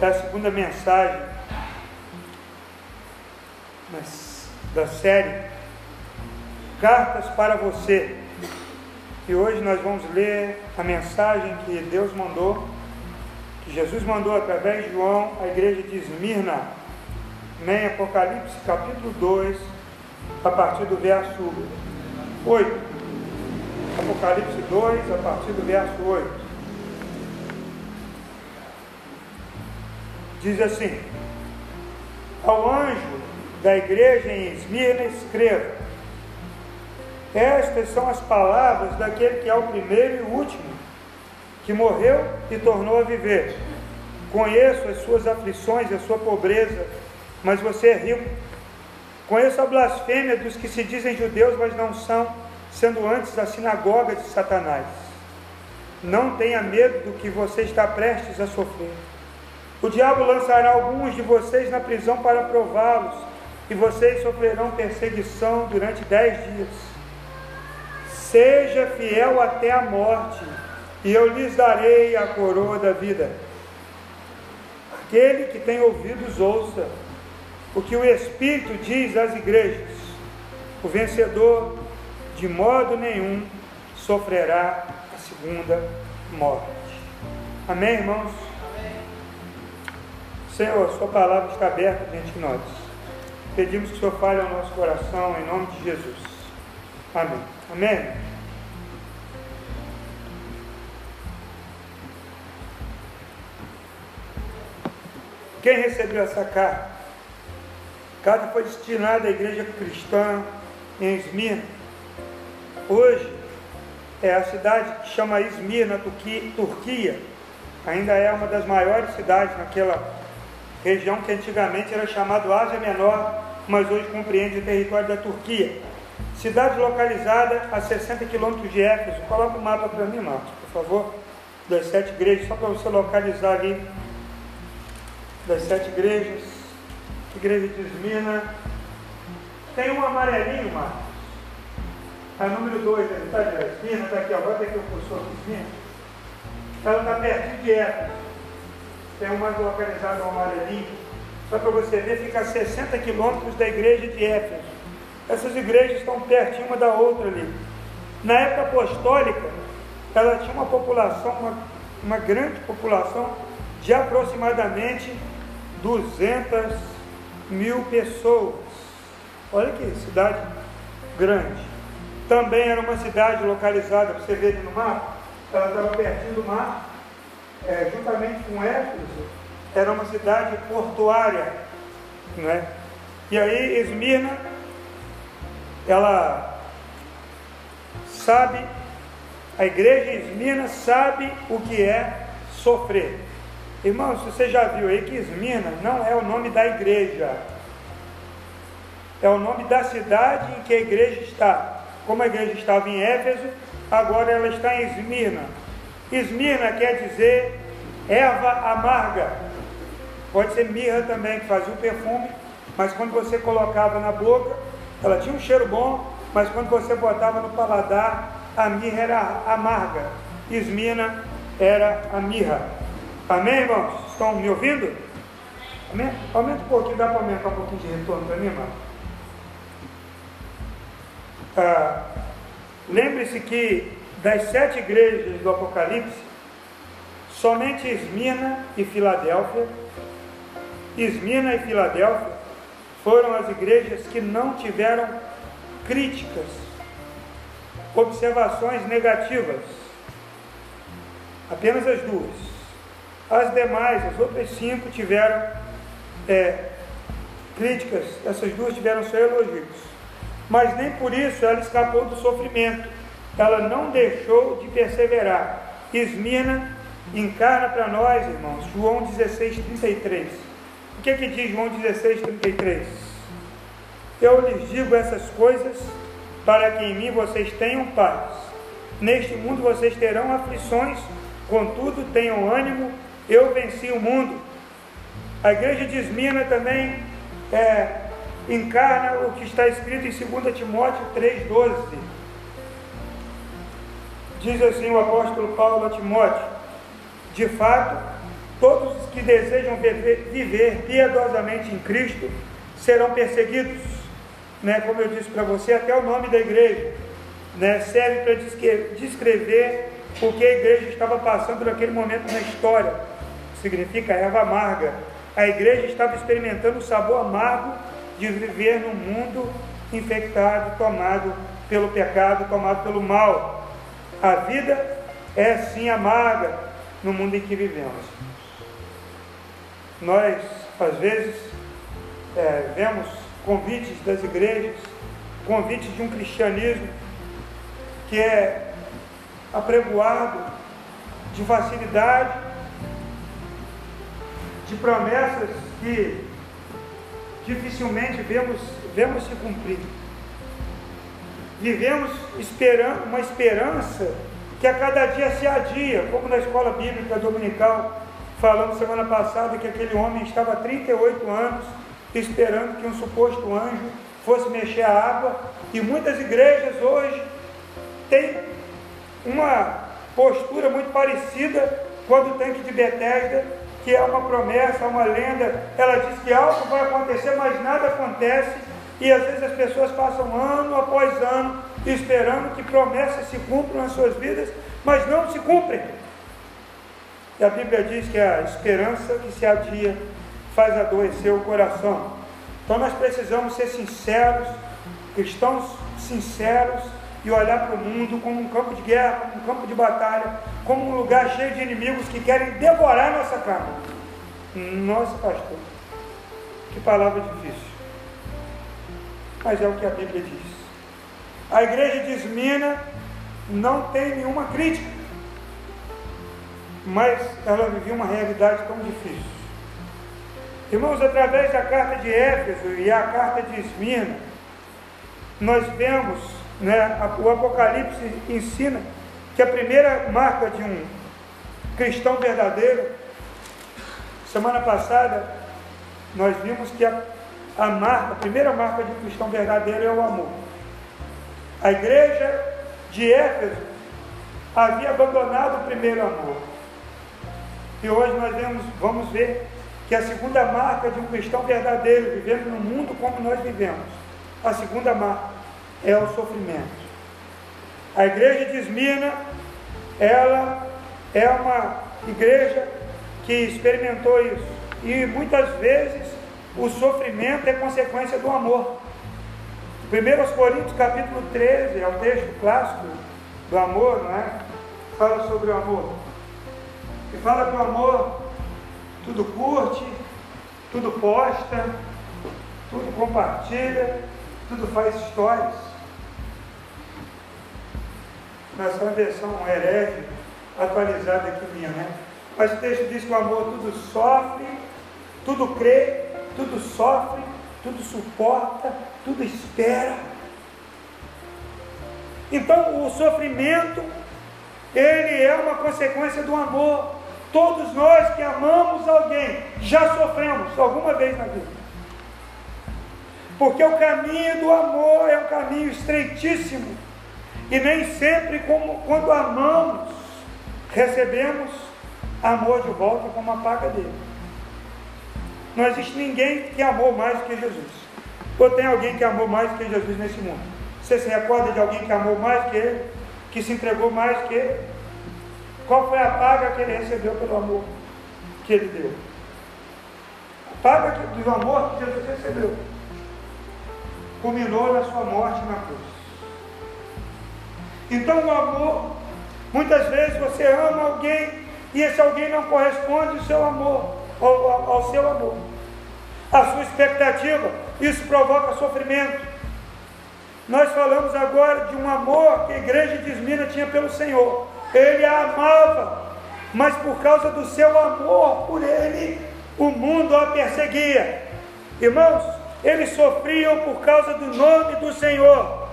é a segunda mensagem da série Cartas para você. E hoje nós vamos ler a mensagem que Deus mandou, que Jesus mandou através de João à igreja de Esmirna, em Apocalipse capítulo 2, a partir do verso 8. Apocalipse 2, a partir do verso 8. Diz assim: Ao anjo da igreja em Esmirna, escreva: Estas são as palavras daquele que é o primeiro e último, que morreu e tornou a viver. Conheço as suas aflições e a sua pobreza, mas você é rico. Conheço a blasfêmia dos que se dizem judeus, mas não são, sendo antes a sinagoga de Satanás. Não tenha medo do que você está prestes a sofrer. O diabo lançará alguns de vocês na prisão para prová-los, e vocês sofrerão perseguição durante dez dias. Seja fiel até a morte, e eu lhes darei a coroa da vida. Aquele que tem ouvidos, ouça o que o Espírito diz às igrejas. O vencedor, de modo nenhum, sofrerá a segunda morte. Amém, irmãos? Senhor, Sua palavra está aberta diante de nós. Pedimos que o Senhor fale ao nosso coração, em nome de Jesus. Amém. Amém. Quem recebeu essa carta? A carta foi destinada à igreja cristã em Esmirna. Hoje é a cidade que chama Esmirna, Turquia. Ainda é uma das maiores cidades naquela região que antigamente era chamada Ásia Menor, mas hoje compreende o território da Turquia. Cidade localizada a 60 quilômetros de Éfeso. Coloca o mapa para mim, Marcos, por favor. Das sete igrejas, só para você localizar ali. Das sete igrejas. Igreja de Esmina. Tem um amarelinho, Marcos. A número 2, ele está de Esmina, está aqui, agora tem que o cursor de Esmina. Ela está perto de Éfeso tem uma localizada no amarelinho, só para você ver, fica a 60 quilômetros da igreja de Éfeso. Essas igrejas estão pertinho uma da outra ali. Na época apostólica, ela tinha uma população, uma, uma grande população de aproximadamente 200 mil pessoas. Olha que cidade grande. Também era uma cidade localizada, você vê no mapa, ela estava pertinho do mar, é, juntamente com Éfeso, era uma cidade portuária. Né? E aí Esmirna, ela sabe, a igreja Esmirna sabe o que é sofrer. Irmãos, você já viu aí que Esmirna não é o nome da igreja, é o nome da cidade em que a igreja está. Como a igreja estava em Éfeso, agora ela está em Esmirna. Esmirna quer dizer erva amarga. Pode ser mirra também, que fazia o perfume, mas quando você colocava na boca, ela tinha um cheiro bom, mas quando você botava no paladar, a mirra era amarga. Esmina era a mirra. Amém, irmãos? Estão me ouvindo? Amém? Aumenta um pouquinho, dá para aumentar um pouquinho de retorno para mim, irmão? Ah, Lembre-se que das sete igrejas do Apocalipse, somente Esmina e Filadélfia, Esmina e Filadélfia foram as igrejas que não tiveram críticas, observações negativas. Apenas as duas. As demais, as outras cinco, tiveram é, críticas, essas duas tiveram só elogios. Mas nem por isso ela escapou do sofrimento. Ela não deixou de perseverar. Esmina encarna para nós, irmãos, João 16, 33. O que é que diz João 16, 33? Eu lhes digo essas coisas para que em mim vocês tenham paz. Neste mundo vocês terão aflições, contudo tenham ânimo, eu venci o mundo. A igreja de Esmina também é, encarna o que está escrito em 2 Timóteo 3,12. Diz assim o apóstolo Paulo a Timóteo: de fato, todos os que desejam viver, viver piedosamente em Cristo serão perseguidos. Né? Como eu disse para você, até o nome da igreja né? serve para descrever o que a igreja estava passando naquele momento na história. Significa erva amarga. A igreja estava experimentando o sabor amargo de viver num mundo infectado, tomado pelo pecado, tomado pelo mal. A vida é sim amarga no mundo em que vivemos. Nós, às vezes, é, vemos convites das igrejas, convites de um cristianismo que é apregoado de facilidade, de promessas que dificilmente vemos, vemos se cumprir. Vivemos esperando uma esperança que a cada dia se adia, como na escola bíblica dominical, falamos semana passada que aquele homem estava há 38 anos esperando que um suposto anjo fosse mexer a água, e muitas igrejas hoje têm uma postura muito parecida com do tanque de Bethesda, que é uma promessa, uma lenda. Ela diz que algo vai acontecer, mas nada acontece. E às vezes as pessoas passam ano após ano esperando que promessas se cumpram nas suas vidas, mas não se cumprem. E a Bíblia diz que a esperança que se adia faz adoecer o coração. Então nós precisamos ser sinceros, cristãos sinceros, e olhar para o mundo como um campo de guerra, como um campo de batalha, como um lugar cheio de inimigos que querem devorar nossa carne. Nossa, pastor, que palavra difícil. Mas é o que a Bíblia diz. A igreja de Esmina não tem nenhuma crítica, mas ela vivia uma realidade tão difícil. Irmãos, através da carta de Éfeso e a carta de Esmina, nós vemos né, o Apocalipse ensina que a primeira marca de um cristão verdadeiro, semana passada, nós vimos que a, a marca, a primeira marca de um cristão verdadeiro é o amor. A igreja de Éfeso havia abandonado o primeiro amor. E hoje nós vemos, vamos ver que a segunda marca de um cristão verdadeiro, vivendo no mundo como nós vivemos, a segunda marca é o sofrimento. A igreja de Esmina, ela é uma igreja que experimentou isso. E muitas vezes o sofrimento é consequência do amor. 1 Coríntios capítulo 13 é o texto clássico do amor, não é? Fala sobre o amor. E fala que o amor tudo curte, tudo posta, tudo compartilha, tudo faz histórias mas é uma versão herege, atualizada aqui minha, né? Mas o texto diz que o amor tudo sofre, tudo crê, tudo sofre, tudo suporta, tudo espera. Então o sofrimento, ele é uma consequência do amor. Todos nós que amamos alguém já sofremos alguma vez na vida. Porque o caminho do amor é um caminho estreitíssimo e nem sempre, como quando amamos, recebemos amor de volta como a paga dele. Não existe ninguém que amou mais do que Jesus. Ou tem alguém que amou mais do que Jesus nesse mundo? Você se recorda de alguém que amou mais que ele? Que se entregou mais que ele? Qual foi a paga que ele recebeu pelo amor que ele deu? A paga do amor que Jesus recebeu culminou na sua morte na cruz. Então o amor, muitas vezes você ama alguém e esse alguém não corresponde ao seu amor, ao, ao seu amor, a sua expectativa, isso provoca sofrimento. Nós falamos agora de um amor que a igreja de Esmina tinha pelo Senhor. Ele a amava, mas por causa do seu amor por ele, o mundo a perseguia. Irmãos, eles sofriam por causa do nome do Senhor.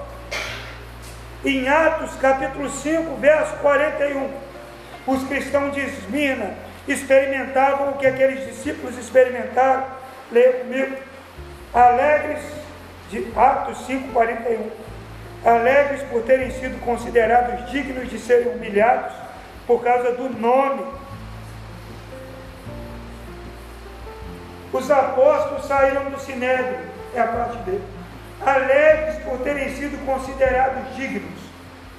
Em Atos capítulo 5, verso 41, os cristãos de Esmina experimentavam o que aqueles discípulos experimentaram. Leia comigo. Alegres, de Atos 5, 41. Alegres por terem sido considerados dignos de serem humilhados por causa do nome. Os apóstolos saíram do sinédrio, é a parte dele, alegres por terem sido considerados dignos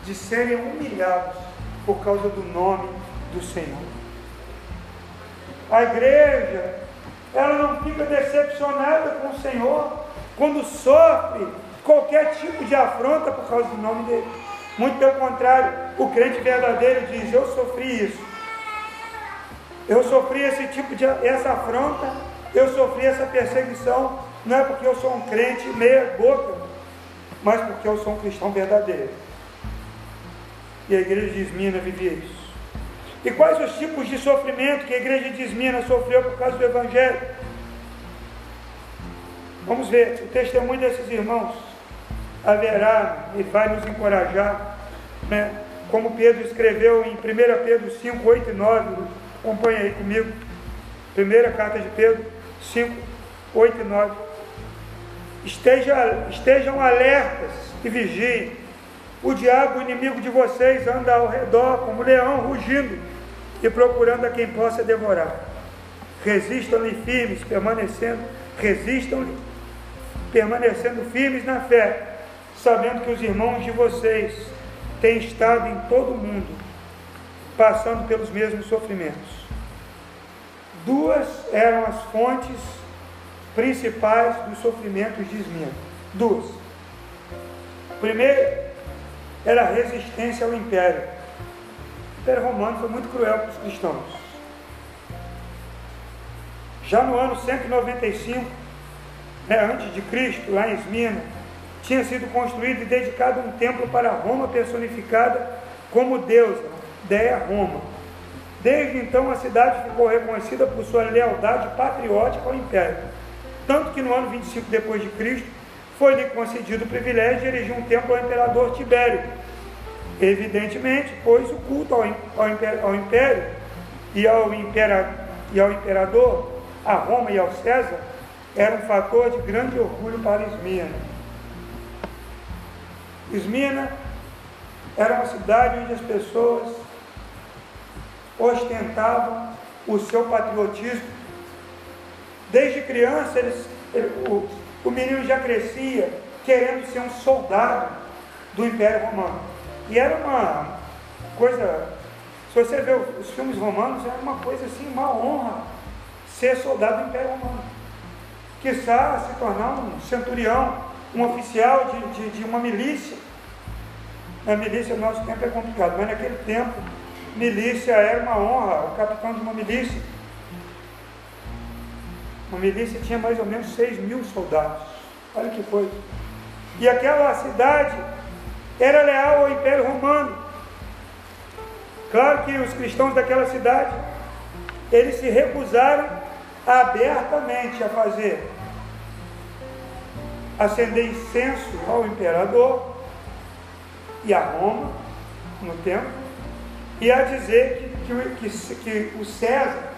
de serem humilhados por causa do nome do Senhor. A igreja, ela não fica decepcionada com o Senhor quando sofre qualquer tipo de afronta por causa do nome dele. Muito pelo contrário, o crente verdadeiro diz: Eu sofri isso. Eu sofri esse tipo de essa afronta, eu sofri essa perseguição, não é porque eu sou um crente meia boca, mas porque eu sou um cristão verdadeiro. E a igreja de Esmina vivia isso. E quais os tipos de sofrimento que a igreja de Esmina sofreu por causa do Evangelho? Vamos ver o testemunho desses irmãos haverá e vai nos encorajar, né? como Pedro escreveu em 1 Pedro 5, 8 e 9, acompanha aí comigo, primeira carta de Pedro 5, 8 e 9. Esteja, estejam alertas e vigiem. O diabo, inimigo de vocês, anda ao redor como leão rugindo e procurando a quem possa devorar. Resistam-lhe firmes, permanecendo, resistam-lhe, permanecendo firmes na fé, sabendo que os irmãos de vocês têm estado em todo o mundo, passando pelos mesmos sofrimentos. Duas eram as fontes principais dos sofrimentos de Esmirna. Duas. Primeiro era a resistência ao império. Império romano foi muito cruel para os cristãos. Já no ano 195, né, antes de Cristo, lá em Esmirna, tinha sido construído e dedicado um templo para Roma personificada como deusa, Deia Roma. Desde então a cidade ficou reconhecida por sua lealdade patriótica ao império. Tanto que no ano 25 depois de Cristo foi-lhe concedido o privilégio de erigir um templo ao imperador Tibério. Evidentemente, pois o culto ao, ao, império e ao, impera, e ao imperador, a Roma e ao César, era um fator de grande orgulho para Esmirna. Esmina era uma cidade onde as pessoas ostentavam o seu patriotismo. Desde criança, eles, ele, o, o menino já crescia querendo ser um soldado do Império Romano. E era uma coisa, se você vê os filmes romanos, era uma coisa assim, uma honra ser soldado do Império Romano. Quizá se tornar um centurião, um oficial de, de, de uma milícia. Na milícia, no nosso tempo é complicado, mas naquele tempo, milícia era uma honra, o capitão de uma milícia. Uma milícia tinha mais ou menos 6 mil soldados. Olha que coisa. E aquela cidade era leal ao Império Romano. Claro que os cristãos daquela cidade, eles se recusaram abertamente a fazer acender incenso ao imperador e a Roma no tempo, e a dizer que, que, que, o César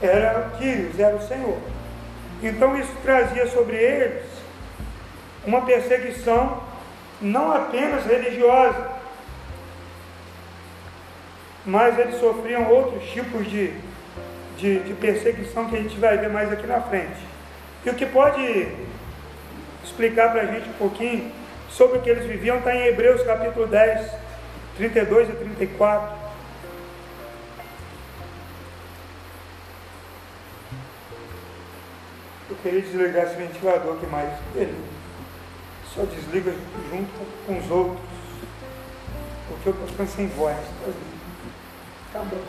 era Quírios, era o Senhor. Então isso trazia sobre eles uma perseguição não apenas religiosa, mas eles sofriam outros tipos de, de, de perseguição que a gente vai ver mais aqui na frente. E o que pode explicar para a gente um pouquinho sobre o que eles viviam está em Hebreus capítulo 10, 32 a 34. Eu queria desligar esse ventilador aqui mais. Ele só desliga junto com os outros. Porque eu estou ficando sem voz. Acabou.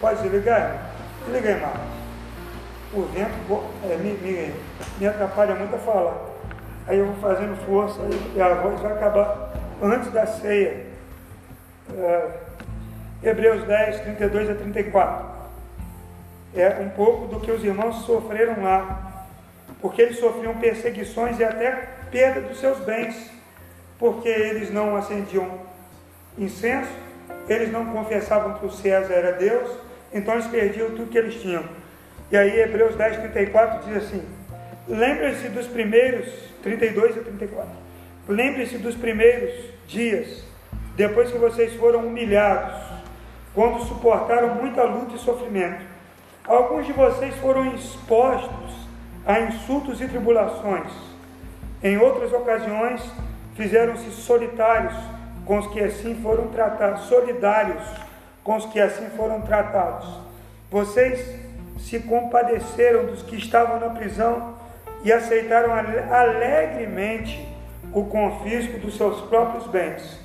Pode desligar? Desliga aí mais. O vento é, me, me, me atrapalha muito a falar. Aí eu vou fazendo força e a voz vai acabar antes da ceia. É, Hebreus 10, 32 a 34. É um pouco do que os irmãos sofreram lá, porque eles sofriam perseguições e até perda dos seus bens, porque eles não acendiam incenso, eles não confessavam que o César era Deus, então eles perdiam tudo que eles tinham. E aí Hebreus 10, 34 diz assim: Lembre-se dos primeiros 32 a 34. Lembre-se dos primeiros dias, depois que vocês foram humilhados, quando suportaram muita luta e sofrimento. Alguns de vocês foram expostos a insultos e tribulações. Em outras ocasiões, fizeram-se solitários com os que assim foram tratados, solidários com os que assim foram tratados. Vocês se compadeceram dos que estavam na prisão e aceitaram alegremente o confisco dos seus próprios bens,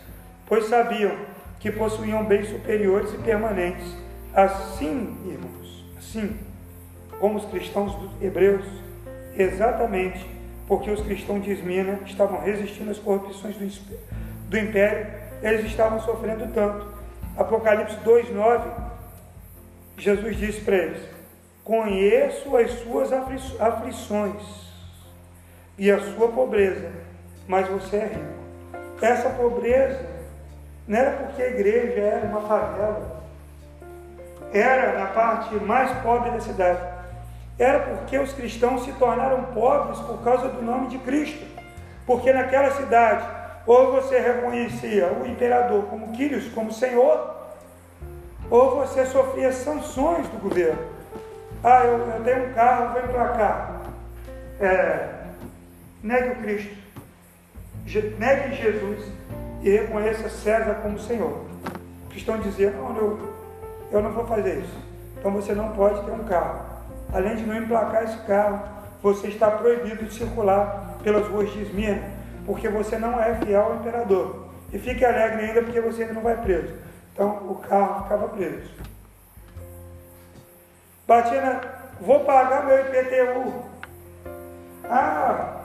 pois sabiam que possuíam bens superiores e permanentes. Assim, irmãos, assim como os cristãos hebreus, exatamente porque os cristãos de Esmina estavam resistindo às corrupções do império, eles estavam sofrendo tanto. Apocalipse 2,9, Jesus disse para eles: Conheço as suas aflições e a sua pobreza, mas você é rico. Essa pobreza não era porque a igreja era uma favela, era na parte mais pobre da cidade. Era porque os cristãos se tornaram pobres por causa do nome de Cristo. Porque naquela cidade, ou você reconhecia o imperador como Quírios, como Senhor, ou você sofria sanções do governo. Ah, eu, eu tenho um carro, vem para cá. É, negue o Cristo, negue Jesus e reconheça César como Senhor. O cristão dizia, não, eu, eu não vou fazer isso. Então você não pode ter um carro. Além de não emplacar esse carro, você está proibido de circular pelas ruas de Esmirna, porque você não é fiel ao imperador. E fique alegre ainda porque você ainda não vai preso. Então o carro ficava preso. Batina, vou pagar meu IPTU. Ah,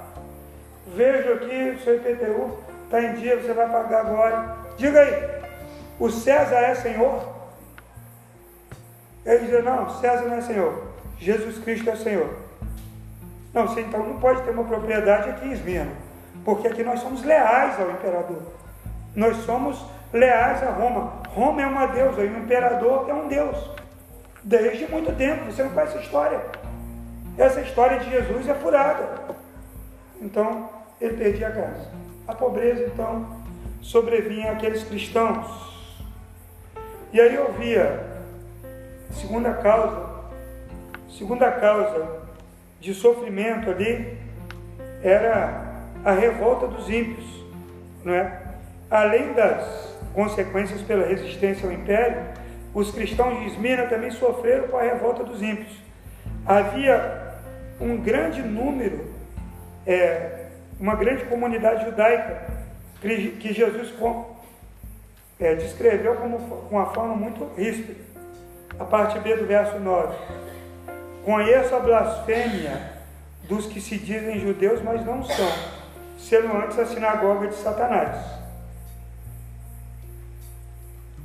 vejo aqui seu IPTU está em dia, você vai pagar agora. Diga aí, o César é Senhor? Ele diz, não, César não é Senhor, Jesus Cristo é Senhor. Não, você então não pode ter uma propriedade aqui em Esmirna, porque aqui nós somos leais ao imperador. Nós somos leais a Roma. Roma é uma deusa e o imperador é um deus. Desde muito tempo, você não conhece a história. Essa história de Jesus é furada. Então, ele perdia a casa. A pobreza, então, sobrevinha àqueles cristãos. E aí eu via, segunda causa, segunda causa de sofrimento ali, era a revolta dos ímpios, não é? Além das consequências pela resistência ao império, os cristãos de Esmina também sofreram com a revolta dos ímpios. Havia um grande número é, uma grande comunidade judaica que Jesus é, descreveu como, com uma forma muito ríspida. A parte B do verso 9. Conheço a blasfêmia dos que se dizem judeus, mas não são, sendo antes a sinagoga de Satanás.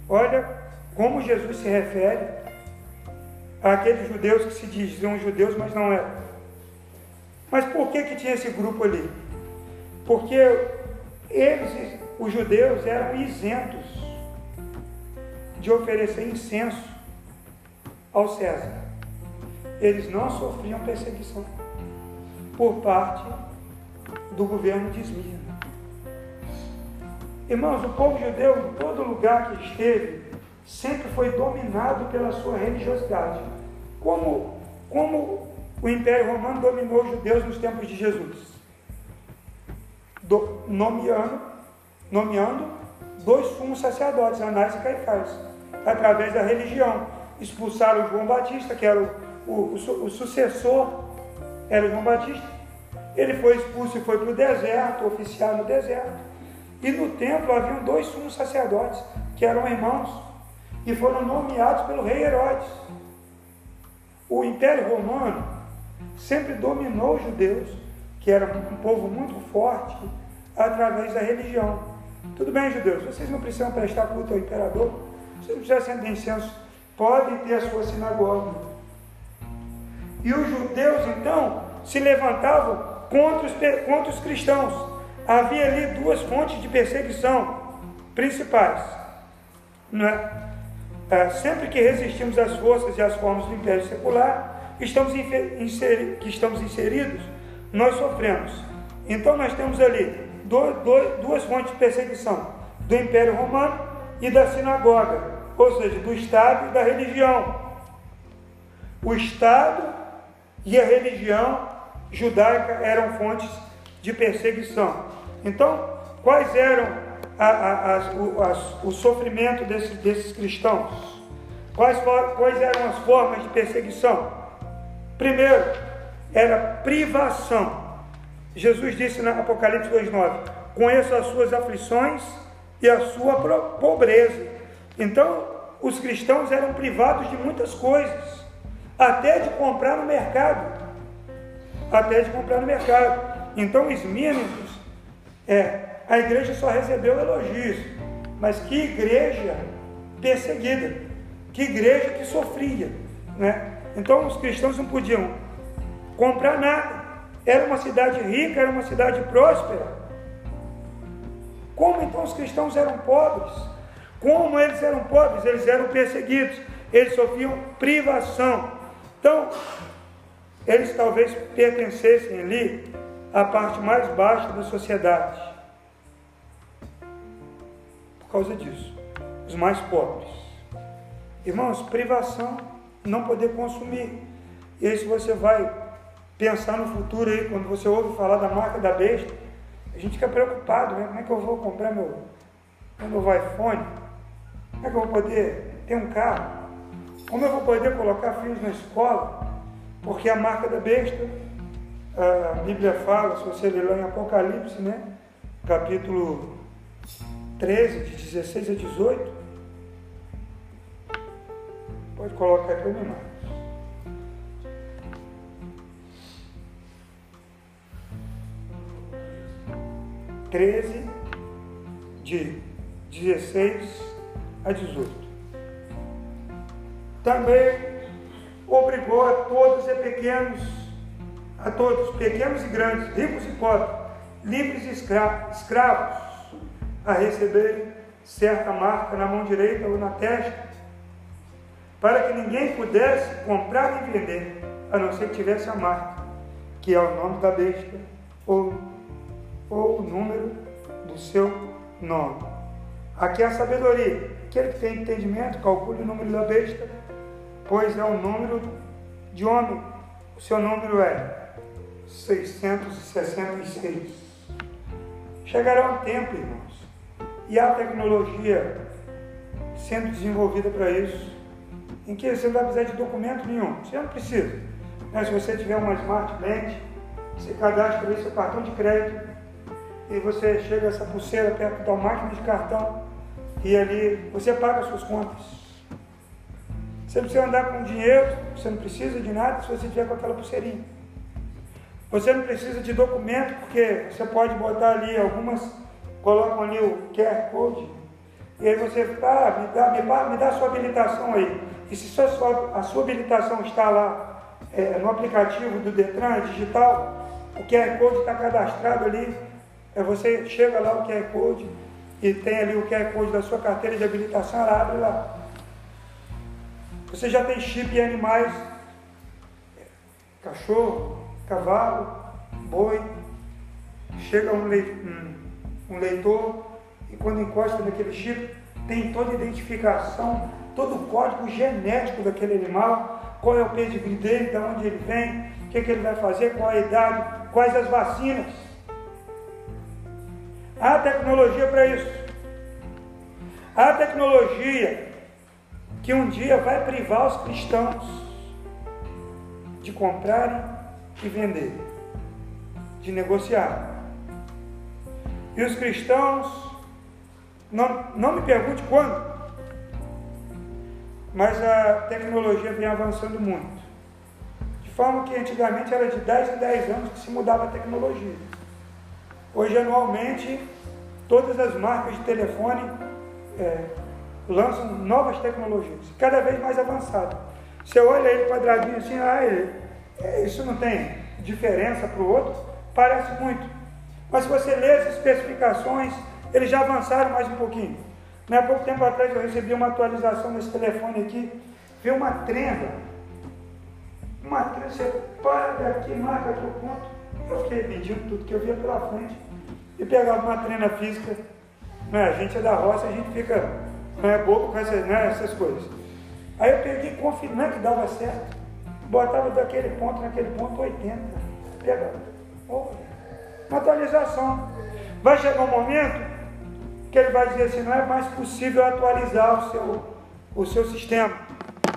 Olha como Jesus se refere àqueles judeus que se diziam judeus, mas não eram. Mas por que, que tinha esse grupo ali? Porque eles, os judeus, eram isentos de oferecer incenso ao César. Eles não sofriam perseguição por parte do governo de Esmirna. Irmãos, o povo judeu, em todo lugar que esteve, sempre foi dominado pela sua religiosidade. Como, como o Império Romano dominou os judeus nos tempos de Jesus? do, nomeando, nomeando dois sumos sacerdotes, Anás e Caifás, através da religião. Expulsaram João Batista, que era o, o, o, o sucessor, era João Batista. Ele foi expulso e foi para o deserto, oficiar no deserto. E no templo haviam dois sumos sacerdotes, que eram irmãos, e foram nomeados pelo rei Herodes. O Império Romano sempre dominou os judeus que era um povo muito forte, através da religião. Tudo bem, judeus, vocês não precisam prestar culto ao imperador, vocês não precisam acender incenso, podem ter a sua sinagoga. E os judeus, então, se levantavam contra os, contra os cristãos. Havia ali duas fontes de perseguição principais. Não é? É, sempre que resistimos às forças e às formas do império secular, estamos inseri que estamos inseridos nós sofremos. Então nós temos ali dois, duas fontes de perseguição, do Império Romano e da sinagoga, ou seja, do Estado e da religião. O Estado e a religião judaica eram fontes de perseguição. Então, quais eram a, a, a, o, o, sofrimento desse, desses cristãos? Quais, quais eram as formas de perseguição? Primeiro, era privação. Jesus disse na Apocalipse 2,9: Conheço as suas aflições e a sua pobreza. Então, os cristãos eram privados de muitas coisas, até de comprar no mercado. Até de comprar no mercado. Então, os mínimos, é, a igreja só recebeu elogios, mas que igreja perseguida, que igreja que sofria, né? Então, os cristãos não podiam comprar nada. Era uma cidade rica, era uma cidade próspera. Como então os cristãos eram pobres? Como eles eram pobres? Eles eram perseguidos, eles sofriam privação. Então, eles talvez pertencessem ali à parte mais baixa da sociedade. Por causa disso, os mais pobres. Irmãos, privação, não poder consumir. E aí, se você vai pensar no futuro aí, quando você ouve falar da marca da besta, a gente fica preocupado, né? Como é que eu vou comprar meu, meu novo iPhone? Como é que eu vou poder ter um carro? Como eu vou poder colocar filhos na escola? Porque a marca da besta, a Bíblia fala, se você ler lá em Apocalipse, né? Capítulo 13, de 16 a 18. Pode colocar aí para mim, 13, de 16 a 18. Também obrigou a todos e pequenos, a todos, pequenos e grandes, ricos e pobres, livres e escravos, a receberem certa marca na mão direita ou na testa, para que ninguém pudesse comprar e vender, a não ser que tivesse a marca, que é o nome da besta ou ou o número do seu nome. Aqui é a sabedoria. Aquele que tem entendimento, calcule o número da besta, pois é o número de homem. O seu número é 666. Chegará um tempo, irmãos, e há tecnologia sendo desenvolvida para isso, em que você não vai precisar de documento nenhum. Você não precisa. Mas se você tiver uma Smart Bank, você cadastra aí seu cartão de crédito e você chega essa pulseira perto da máquina de cartão e ali você paga as suas contas. Você não precisa andar com dinheiro, você não precisa de nada se você tiver com aquela pulseirinha. Você não precisa de documento, porque você pode botar ali algumas, colocam ali o QR Code, e aí você ah, me dá, me, me dá a sua habilitação aí. E se sua, a sua habilitação está lá é, no aplicativo do Detran digital, o QR Code está cadastrado ali, é você chega lá o QR Code e tem ali o QR Code da sua carteira de habilitação, ela abre lá. Você já tem chip em animais, cachorro, cavalo, boi. Chega um, um leitor e quando encosta naquele chip, tem toda a identificação, todo o código genético daquele animal, qual é o pedigree dele, de onde ele vem, o que, é que ele vai fazer, qual a idade, quais as vacinas. Há tecnologia para isso. Há tecnologia que um dia vai privar os cristãos de comprarem e venderem, de negociar. E os cristãos, não, não me pergunte quando, mas a tecnologia vem avançando muito. De forma que antigamente era de 10 em 10 anos que se mudava a tecnologia. Hoje, anualmente, todas as marcas de telefone é, lançam novas tecnologias, cada vez mais avançadas. Você olha ele quadradinho assim, ah, ele, é, isso não tem diferença para o outro, parece muito. Mas se você lê as especificações, eles já avançaram mais um pouquinho. Não há pouco tempo atrás eu recebi uma atualização nesse telefone aqui, vi uma trenda. Uma trenda, você para daqui, marca aqui o ponto. Eu fiquei medindo tudo que eu via pela frente e pegava uma treina física. Né? A gente é da roça, a gente fica não é bobo com essas, né, essas coisas. Aí eu peguei confirmando que dava certo. botava daquele ponto naquele ponto 80. Pega, oh, uma atualização. Vai chegar um momento que ele vai dizer assim, não é mais possível atualizar o seu, o seu sistema.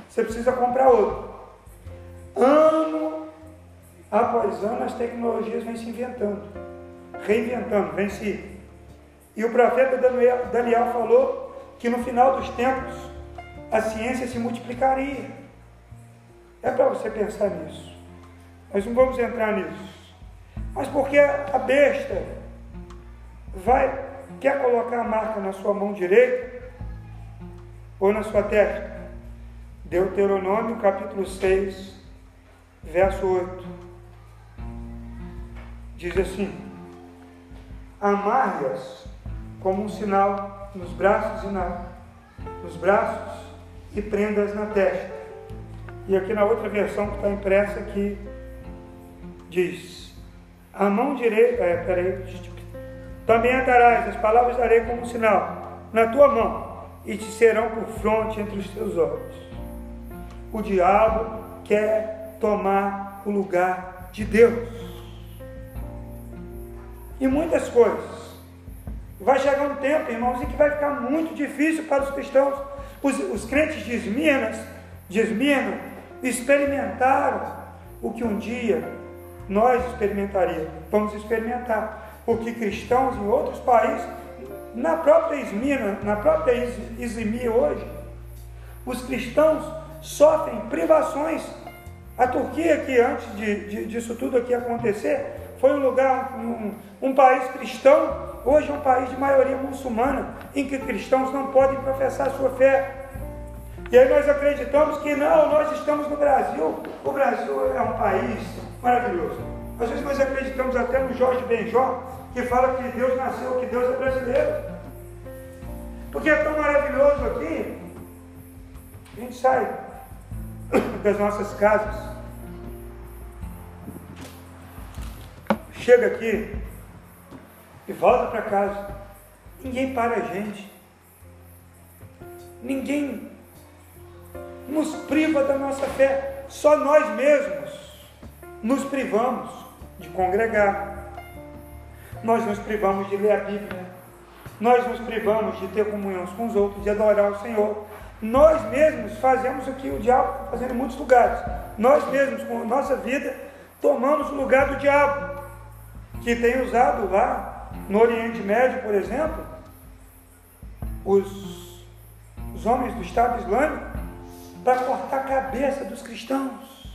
Você precisa comprar outro. Ano após ano as tecnologias vêm se inventando, reinventando, vêm se. E o profeta Daniel falou que no final dos tempos a ciência se multiplicaria. É para você pensar nisso. Nós não vamos entrar nisso. Mas porque a besta vai quer colocar a marca na sua mão direita ou na sua testa? Deuteronômio capítulo 6, verso 8. Diz assim: Amarre-as como um sinal nos braços e na, nos braços e prendas na testa. E aqui na outra versão que está impressa aqui diz: A mão direita, é, peraí, também atarás as palavras darei como sinal na tua mão e te serão por fronte entre os teus olhos. O diabo quer tomar o lugar de Deus. E muitas coisas. Vai chegar um tempo, irmãos, em que vai ficar muito difícil para os cristãos. Os, os crentes de Esmirna, de Esmirna experimentaram o que um dia nós experimentaríamos. Vamos experimentar. Porque cristãos em outros países, na própria Esmirna, na própria Izmir hoje, os cristãos sofrem privações. A Turquia, que antes de, de, disso tudo aqui acontecer, foi um lugar, um, um país cristão, hoje é um país de maioria muçulmana, em que cristãos não podem professar sua fé. E aí nós acreditamos que não, nós estamos no Brasil. O Brasil é um país maravilhoso. Às vezes nós acreditamos até no Jorge Benjó, que fala que Deus nasceu, que Deus é brasileiro. Porque é tão maravilhoso aqui, a gente sai das nossas casas, chega aqui e volta para casa. Ninguém para a gente. Ninguém nos priva da nossa fé. Só nós mesmos nos privamos de congregar. Nós nos privamos de ler a Bíblia. Nós nos privamos de ter comunhão com os outros, de adorar o Senhor. Nós mesmos fazemos o que o diabo está fazendo em muitos lugares. Nós mesmos, com a nossa vida, tomamos o lugar do diabo, que tem usado lá no Oriente Médio, por exemplo, os, os homens do Estado Islâmico para cortar a cabeça dos cristãos,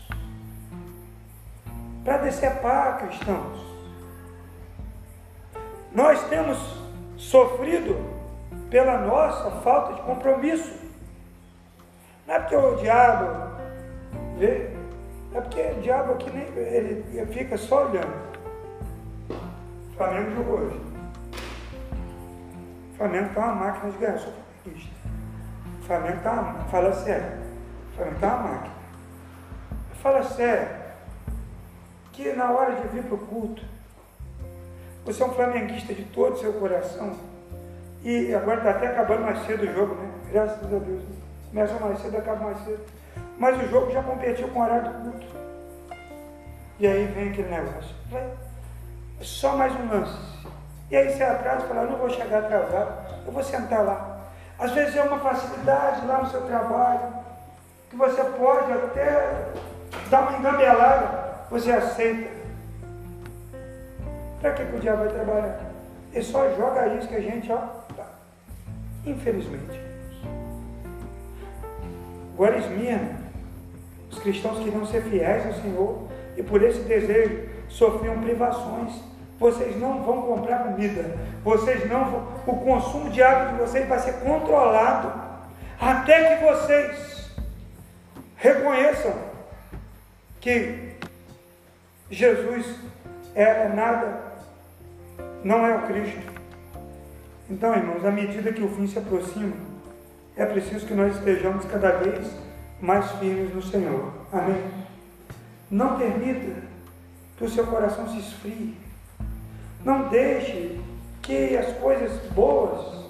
para decepar cristãos. Nós temos sofrido pela nossa falta de compromisso. Não é porque o diabo vê, é porque o diabo aqui nem, ele, fica só olhando. O Flamengo jogou hoje. O Flamengo está uma máquina de guerra, sou flamenguista. O Flamengo está uma fala sério. O Flamengo está uma máquina. Fala sério. Que na hora de vir para o culto, você é um flamenguista de todo o seu coração. E agora está até acabando mais cedo o jogo, né? Graças a Deus. Começa mais cedo, acaba mais cedo. Mas o jogo já competiu com o horário do culto. E aí vem aquele negócio. Vai. Só mais um lance. E aí você atrasa e fala, eu não vou chegar atrasado, eu vou sentar lá. Às vezes é uma facilidade lá no seu trabalho, que você pode até dar uma engabelada, você aceita. Para que, que o diabo vai trabalhar? Ele só joga isso que a gente, ó, tá. infelizmente. Agora Esmirna, os cristãos queriam ser fiéis ao Senhor e por esse desejo sofriam privações. Vocês não vão comprar comida, vocês não vão, o consumo de água de vocês vai ser controlado até que vocês reconheçam que Jesus é nada não é o Cristo. Então, irmãos, à medida que o fim se aproxima, é preciso que nós estejamos cada vez mais firmes no Senhor. Amém? Não permita que o seu coração se esfrie. Não deixe que as coisas boas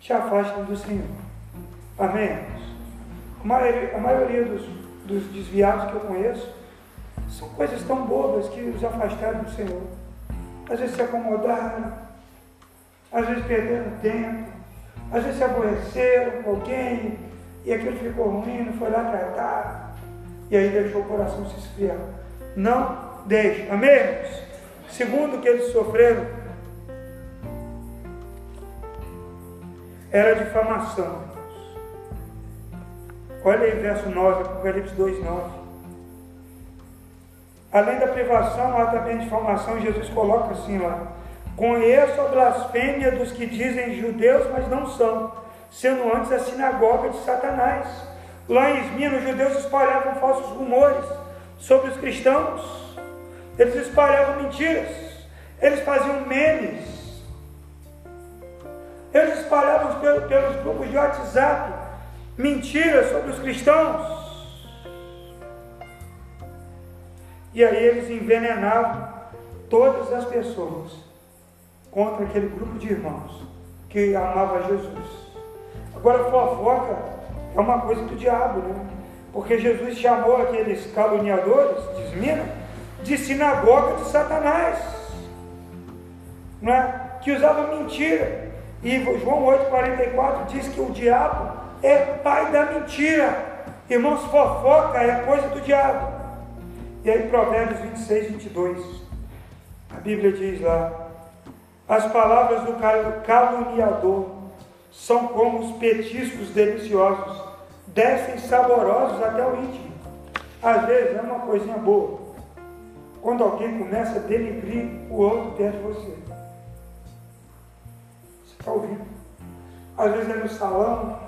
te afastem do Senhor. Amém? A maioria, a maioria dos, dos desviados que eu conheço, são coisas tão bobas que os afastaram do Senhor. Às vezes se acomodaram, às vezes perderam tempo, às vezes se aborreceram com alguém e aquilo ficou ruim, não foi lá tratar, e aí deixou o coração se esfriar. Não deixe, amém? Segundo que eles sofreram, era difamação. Olha aí verso 9, Apocalipse 2, 9. Além da privação, há também a difamação, Jesus coloca assim lá. Conheço a blasfêmia dos que dizem judeus, mas não são, sendo antes a sinagoga de Satanás. Lá em Esmina, os judeus espalhavam falsos rumores sobre os cristãos, eles espalhavam mentiras, eles faziam memes, eles espalhavam pelos grupos de WhatsApp mentiras sobre os cristãos. E aí eles envenenavam todas as pessoas contra aquele grupo de irmãos que amava Jesus. Agora, fofoca é uma coisa do diabo, né? Porque Jesus chamou aqueles caluniadores, diz de sinagoga de Satanás, não é? que usavam mentira. E João 8,44 diz que o diabo é pai da mentira. Irmãos, fofoca é coisa do diabo. E aí, Provérbios 26, 22. A Bíblia diz lá: As palavras do caluniador são como os petiscos deliciosos, descem saborosos até o íntimo. Às vezes é uma coisinha boa. Quando alguém começa a denigrir o outro perto de você. Está ouvindo? Às vezes é no salão,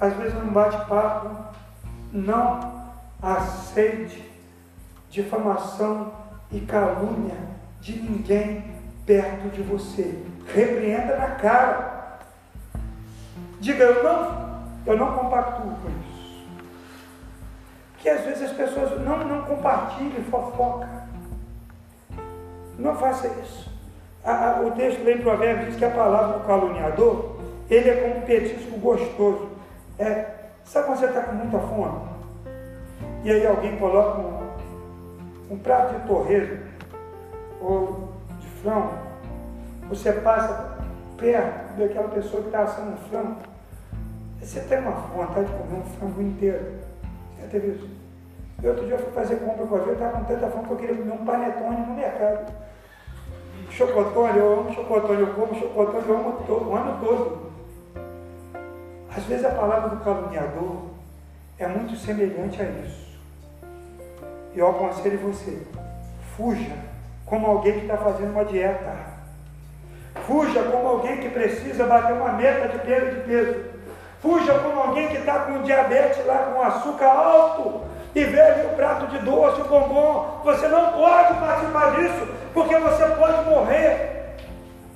às vezes é no bate-papo. Não aceite difamação e calúnia de ninguém perto de você. Repreenda na cara. Diga, eu não, eu não compactuo com isso. Que às vezes as pessoas não, não compartilhem fofoca. Não faça isso. A, a, o texto lê em Provérbios diz que a palavra do caluniador, ele é como um petisco gostoso. É, sabe quando você está com muita fome? E aí alguém coloca um, um prato de torresmo ou de frango, você passa perto daquela pessoa que está assando um frango, você tem uma vontade de comer um frango inteiro. Já teve isso? E outro dia eu fui fazer compra com a gente, eu estava com tanta fome que eu queria comer um panetone no mercado. Chocotone, eu amo chocotone, eu como chocotone, eu amo todo, o ano todo. Às vezes a palavra do caluniador é muito semelhante a isso. Eu aconselho você, fuja como alguém que está fazendo uma dieta. Fuja como alguém que precisa bater uma meta de perda de peso. Fuja como alguém que está com diabetes lá, com açúcar alto, e ali o prato de doce, o bombom. Você não pode participar disso, porque você pode morrer.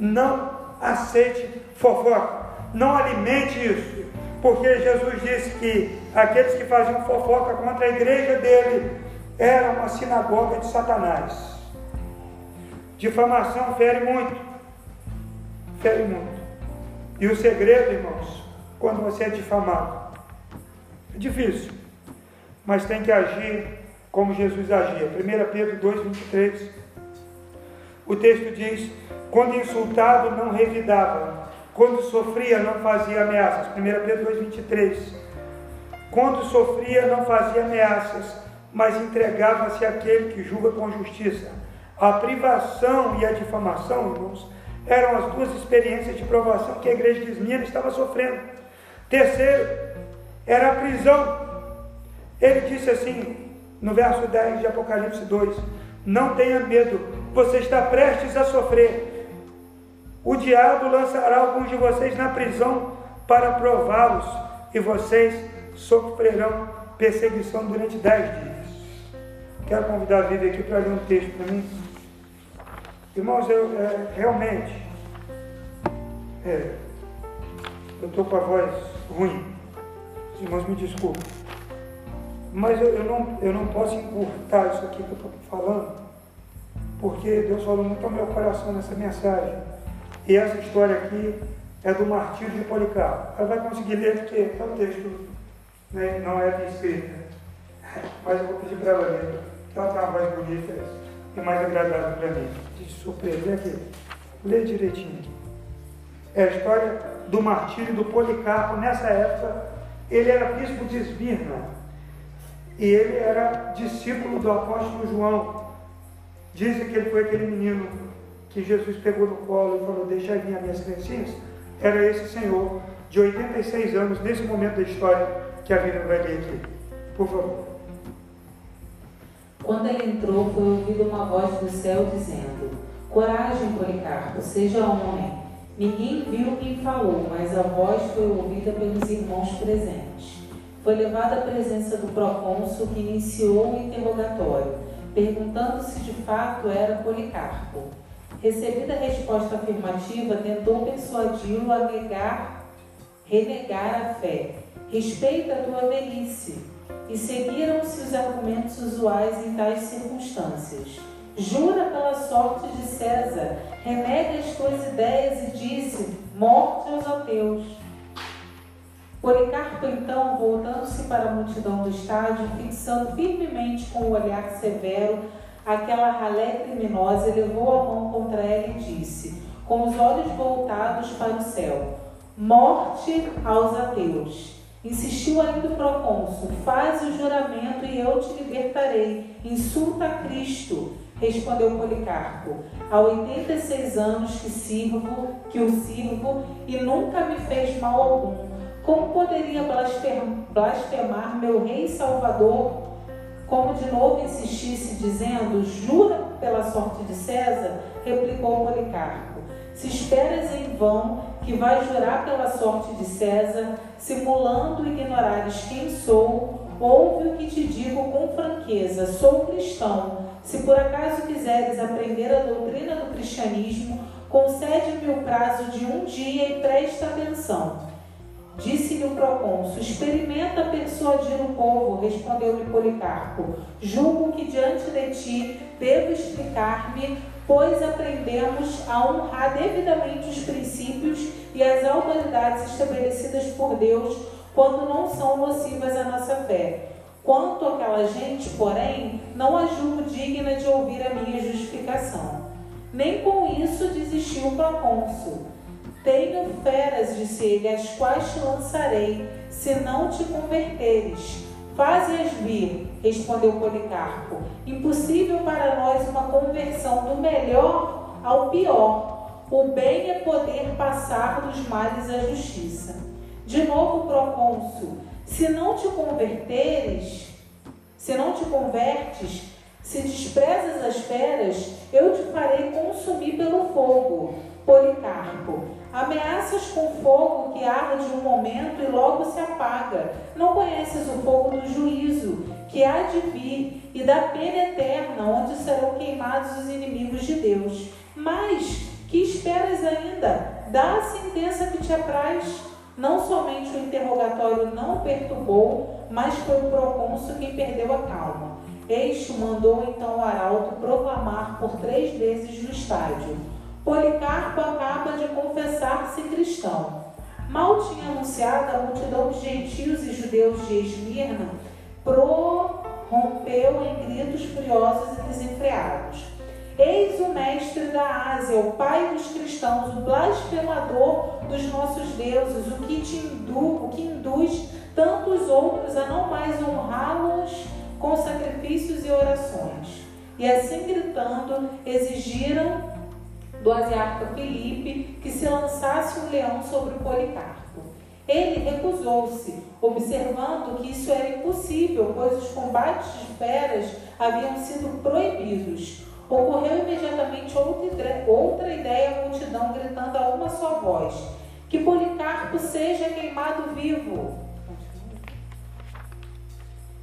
Não aceite fofoca. Não alimente isso. Porque Jesus disse que aqueles que faziam fofoca contra a igreja dele era uma sinagoga de Satanás. Difamação fere muito. Fere muito. E o segredo, irmãos, quando você é difamado, é difícil mas tem que agir como Jesus agia. 1 Pedro 2, 23. O texto diz: quando insultado, não revidava, quando sofria, não fazia ameaças. 1 Pedro 2, 23. Quando sofria, não fazia ameaças, mas entregava-se àquele que julga com justiça. A privação e a difamação, irmãos, eram as duas experiências de provação que a igreja de Esmina estava sofrendo. Terceiro, era a prisão. Ele disse assim, no verso 10 de Apocalipse 2: Não tenha medo, você está prestes a sofrer. O diabo lançará alguns de vocês na prisão para prová-los, e vocês sofrerão perseguição durante dez dias. Quero convidar a Vivi aqui para ler um texto para mim. Irmãos, eu é, realmente é, eu estou com a voz ruim. Os irmãos me desculpem. Mas eu, eu, não, eu não posso encurtar isso aqui que eu estou falando, porque Deus falou muito ao meu coração nessa mensagem. E essa história aqui é do martírio de Policarpo. Ela vai conseguir ler porque é o texto né, não é de escrita. mas eu vou pedir para ela ler, que ela tem uma voz bonita e mais agradável para mim. De surpreender aqui. Lê direitinho. É a história do martírio do Policarpo. Nessa época, ele era bispo de Esmirna e ele era discípulo do apóstolo João. Dizem que ele foi aquele menino que Jesus pegou no colo e falou: Deixa vir as minhas criancinhas. Era esse senhor de 86 anos, nesse momento da história que a Bíblia vai ler aqui. Por favor. Quando ele entrou, foi ouvida uma voz do céu dizendo: Coragem, Policarpo, seja homem. Ninguém viu quem falou, mas a voz foi ouvida pelos irmãos presentes. Foi levada à presença do procônsul que iniciou o interrogatório, perguntando se de fato era Policarpo. Recebida a resposta afirmativa, tentou persuadi-lo a negar, renegar a fé. Respeita a tua velhice. E seguiram-se os argumentos usuais em tais circunstâncias. Jura pela sorte de César, renega as tuas ideias e disse: morte aos ateus. Policarpo, então, voltando-se para a multidão do estádio, fixando firmemente com o olhar severo aquela ralé criminosa, levou a mão contra ela e disse, com os olhos voltados para o céu: Morte aos ateus. Insistiu ainda o procônsul: Faz o juramento e eu te libertarei. Insulta a Cristo. Respondeu Policarpo: Há 86 anos que sirvo, que o sirvo, e nunca me fez mal algum. Como poderia blasfemar meu rei salvador como de novo insistisse, dizendo: Jura pela sorte de César? replicou Policarpo. Se esperas em vão que vai jurar pela sorte de César, simulando ignorares quem sou, ouve o que te digo com franqueza: sou cristão. Se por acaso quiseres aprender a doutrina do cristianismo, concede-me o prazo de um dia e presta atenção. Disse-lhe o procônsul: Experimenta persuadir o povo, respondeu-lhe Policarpo. Julgo que diante de ti devo explicar-me, pois aprendemos a honrar devidamente os princípios e as autoridades estabelecidas por Deus quando não são nocivas à nossa fé. Quanto àquela gente, porém, não a julgo digna de ouvir a minha justificação. Nem com isso desistiu o procônsul. Tenho feras, disse ele, as quais te lançarei, se não te converteres. Faze-as vir, respondeu Policarpo. Impossível para nós uma conversão do melhor ao pior. O bem é poder passar dos males à justiça. De novo, procônsul, se não te converteres, se não te convertes, se desprezas as feras, eu te farei consumir pelo fogo. Policarpo, ameaças com fogo que arde um momento e logo se apaga. Não conheces o fogo do juízo, que há de vir, e da pena eterna, onde serão queimados os inimigos de Deus. Mas, que esperas ainda? Dá a sentença que te apraz. Não somente o interrogatório não perturbou, mas foi o procônsul quem perdeu a calma. Este mandou então o arauto proclamar por três vezes no estádio Policarpo acaba de confessar-se cristão. Mal tinha anunciado, a multidão de gentios e judeus de Esmirna prorrompeu em gritos furiosos e desenfreados. Eis o mestre da Ásia, o pai dos cristãos, o blasfemador dos nossos deuses, o que, te indu, o que induz tantos outros a não mais honrá-los com sacrifícios e orações. E assim gritando, exigiram do asiarca Filipe que se lançasse um leão sobre o Policarpo. Ele recusou-se, observando que isso era impossível, pois os combates de feras haviam sido proibidos. Ocorreu imediatamente outra, ideia à multidão, gritando a uma só voz: Que Policarpo seja queimado vivo.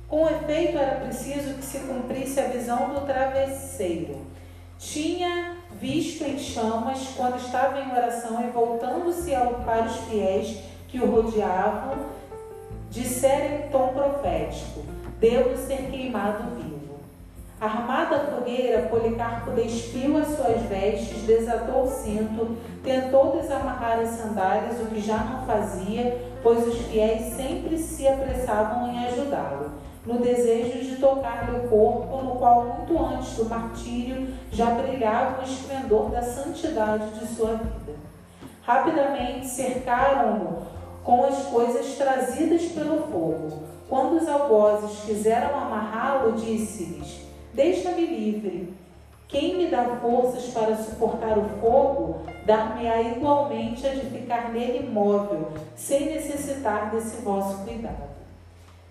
Com efeito, era preciso que se cumprisse a visão do travesseiro. Tinha visto em chamas quando estava em oração e voltando-se para os fiéis que o rodeavam, dissera em tom profético: Devo ser queimado vivo. Armada a fogueira, Policarpo despiu as suas vestes, desatou o cinto, tentou desamarrar as sandálias, o que já não fazia, pois os fiéis sempre se apressavam em ajudá-lo. no desejo de tocar-lhe o corpo, no qual, muito antes do martírio, já brilhava o esplendor da santidade de sua vida. Rapidamente cercaram-no com as coisas trazidas pelo fogo. Quando os algozes quiseram amarrá-lo, disse-lhes: Deixa-me livre. Quem me dá forças para suportar o fogo, dar-me-á igualmente a de ficar nele imóvel, sem necessitar desse vosso cuidado.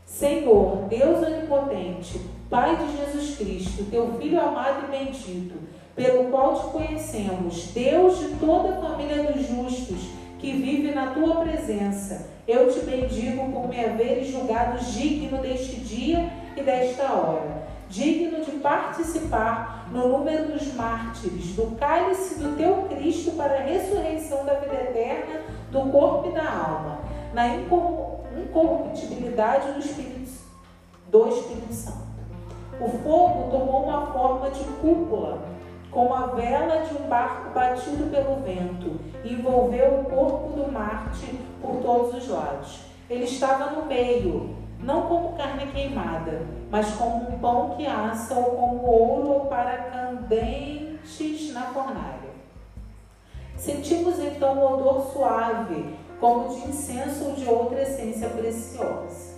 Senhor, Deus onipotente, Pai de Jesus Cristo, teu Filho amado e bendito, pelo qual te conhecemos, Deus de toda a família dos justos, que vive na tua presença, eu te bendigo por me haveres julgado digno deste dia e desta hora, digno de participar no número dos mártires, do cálice do teu Cristo para a ressurreição da vida eterna, do corpo e da alma, na incorruptibilidade do Espírito, do Espírito Santo. O fogo tomou uma forma de cúpula, como a vela de um barco batido pelo vento, e envolveu o corpo do Marte por todos os lados. Ele estava no meio, não como carne queimada, mas como um pão que assa, ou como ouro ou para candentes na fornalha. Sentimos então um odor suave, como de incenso ou de outra essência preciosa.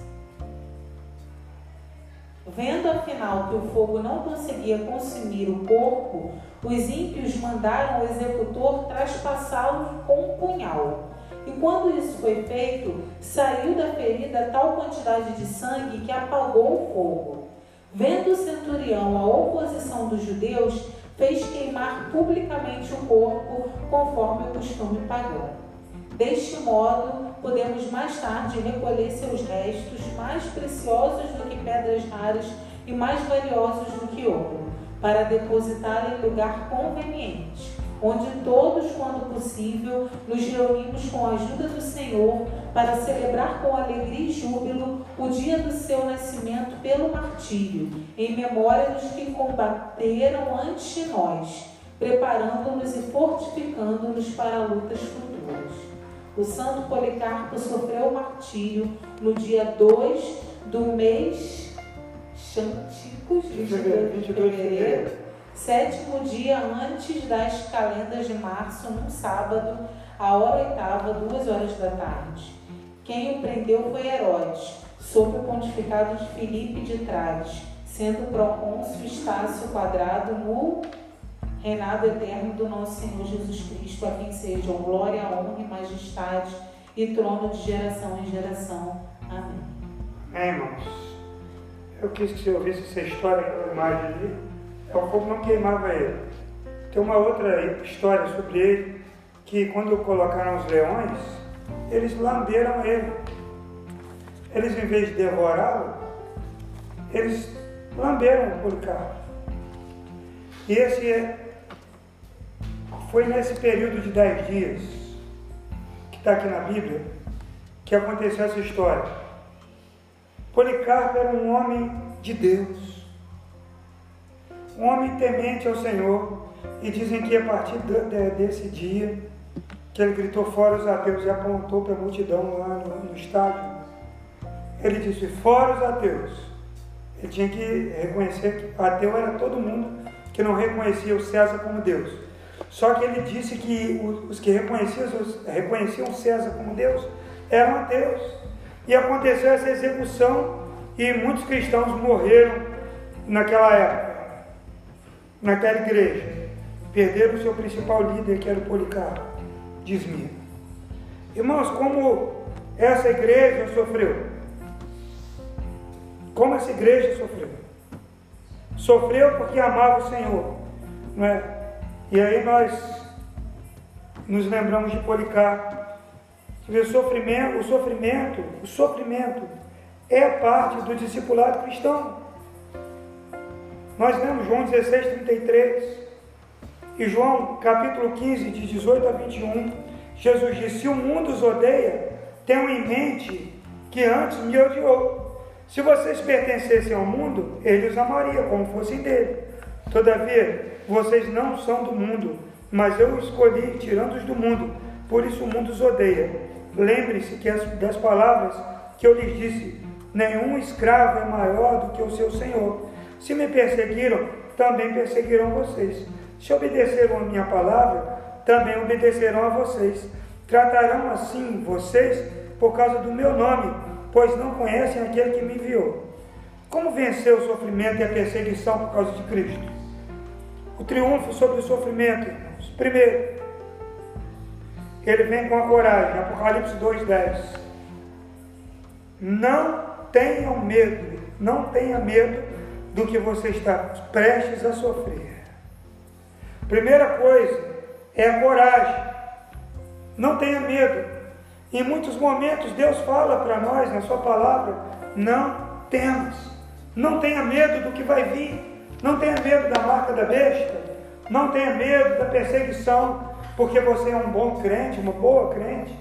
Vendo afinal que o fogo não conseguia consumir o corpo, os ímpios mandaram o executor traspassá-lo com um punhal. E quando isso foi feito, saiu da ferida tal quantidade de sangue que apagou o fogo. Vendo o centurião a oposição dos judeus, fez queimar publicamente o corpo, conforme o costume pagão. Deste modo, podemos mais tarde recolher seus restos, mais preciosos do que pedras raras e mais valiosos do que ouro, para depositar em lugar conveniente, onde todos, quando possível, nos reunimos com a ajuda do Senhor para celebrar com alegria e júbilo o dia do seu nascimento pelo martírio, em memória dos que combateram antes de nós, preparando-nos e fortificando-nos para lutas futuras. O santo Policarpo sofreu o martírio no dia 2 do mês Xanticos, 22 de fevereiro, sétimo dia antes das calendas de março, num sábado, a hora oitava, duas horas da tarde. Quem o prendeu foi Herodes, sob o pontificado de Filipe de Trades, sendo procônsul Estácio Quadrado no reinado eterno do nosso Senhor Jesus Cristo, a quem sejam glória, honra e majestade e trono de geração em geração. Amém. Amém, irmãos. Eu quis que você ouvisse essa história, aquela imagem ali. É, o fogo não queimava ele. Tem uma outra história sobre ele, que quando colocaram os leões, eles lamberam ele. Eles, em vez de devorá-lo, eles lamberam o Policarpo. E esse é foi nesse período de dez dias, que está aqui na Bíblia, que aconteceu essa história. Policarpo era um homem de Deus, homem temente ao Senhor, e dizem que a partir desse dia, que ele gritou fora os ateus e apontou para a multidão lá no, no estádio, ele disse: Fora os ateus. Ele tinha que reconhecer que ateu era todo mundo que não reconhecia o César como Deus. Só que ele disse que os que reconheciam, reconheciam César como Deus eram ateus. E aconteceu essa execução e muitos cristãos morreram naquela época, naquela igreja. Perderam o seu principal líder, que era o Policarpo de Esmirna. Irmãos, como essa igreja sofreu? Como essa igreja sofreu? Sofreu porque amava o Senhor. Não é? E aí nós nos lembramos de Policarpo. O sofrimento, o sofrimento, o sofrimento é parte do discipulado cristão. Nós lemos João 16, 33 e João capítulo 15, de 18 a 21. Jesus disse: Se o mundo os odeia, tenham em mente que antes me odiou. Se vocês pertencessem ao mundo, ele os amaria como fossem dele. Todavia, vocês não são do mundo, mas eu escolhi tirando-os do mundo, por isso o mundo os odeia. Lembre-se das palavras que eu lhes disse, nenhum escravo é maior do que o seu senhor. Se me perseguiram, também perseguirão vocês. Se obedeceram a minha palavra, também obedecerão a vocês. Tratarão assim vocês por causa do meu nome, pois não conhecem aquele que me enviou. Como vencer o sofrimento e a perseguição por causa de Cristo? O triunfo sobre o sofrimento, irmãos. Primeiro, ele vem com a coragem. Apocalipse 2,10. Não tenham medo, não tenha medo do que você está prestes a sofrer. Primeira coisa é a coragem. Não tenha medo. Em muitos momentos Deus fala para nós na sua palavra: não temas. Não tenha medo do que vai vir. Não tenha medo da marca da besta. Não tenha medo da perseguição, porque você é um bom crente, uma boa crente.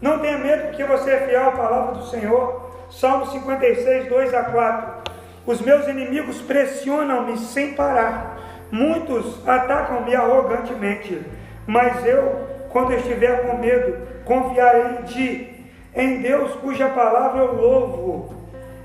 Não tenha medo porque você é fiel à palavra do Senhor. Salmo 56, 2 a 4. Os meus inimigos pressionam-me sem parar. Muitos atacam-me arrogantemente. Mas eu, quando estiver com medo, confiarei em ti. Em Deus, cuja palavra eu louvo.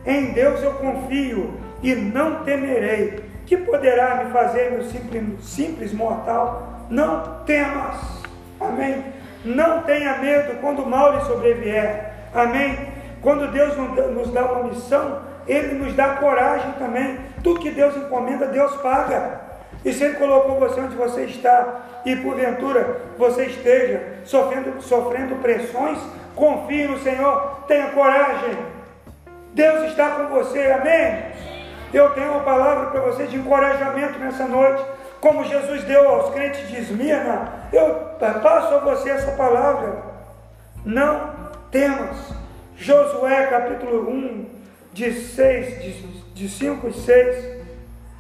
Em Deus eu confio e não temerei. Que poderá me fazer, meu simples, simples mortal? Não temas. Amém. Não tenha medo quando o mal lhe sobrevier. Amém. Quando Deus nos dá uma missão, Ele nos dá coragem também. Tudo que Deus encomenda, Deus paga. E se Ele colocou você onde você está, e porventura você esteja sofrendo, sofrendo pressões, confie no Senhor, tenha coragem. Deus está com você, amém? Eu tenho uma palavra para você de encorajamento nessa noite como Jesus deu aos crentes de Esmirna, eu passo a você essa palavra. Não temas. Josué capítulo 1, de 6, de, de 5 e 6,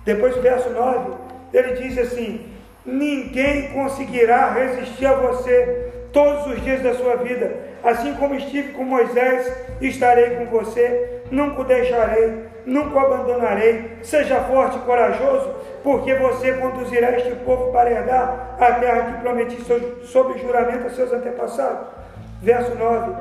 depois verso 9, ele diz assim: Ninguém conseguirá resistir a você todos os dias da sua vida. Assim como estive com Moisés, estarei com você, nunca o deixarei, nunca o abandonarei. Seja forte e corajoso, porque você conduzirá este povo para herdar a terra que prometi sob juramento a seus antepassados. Verso 9: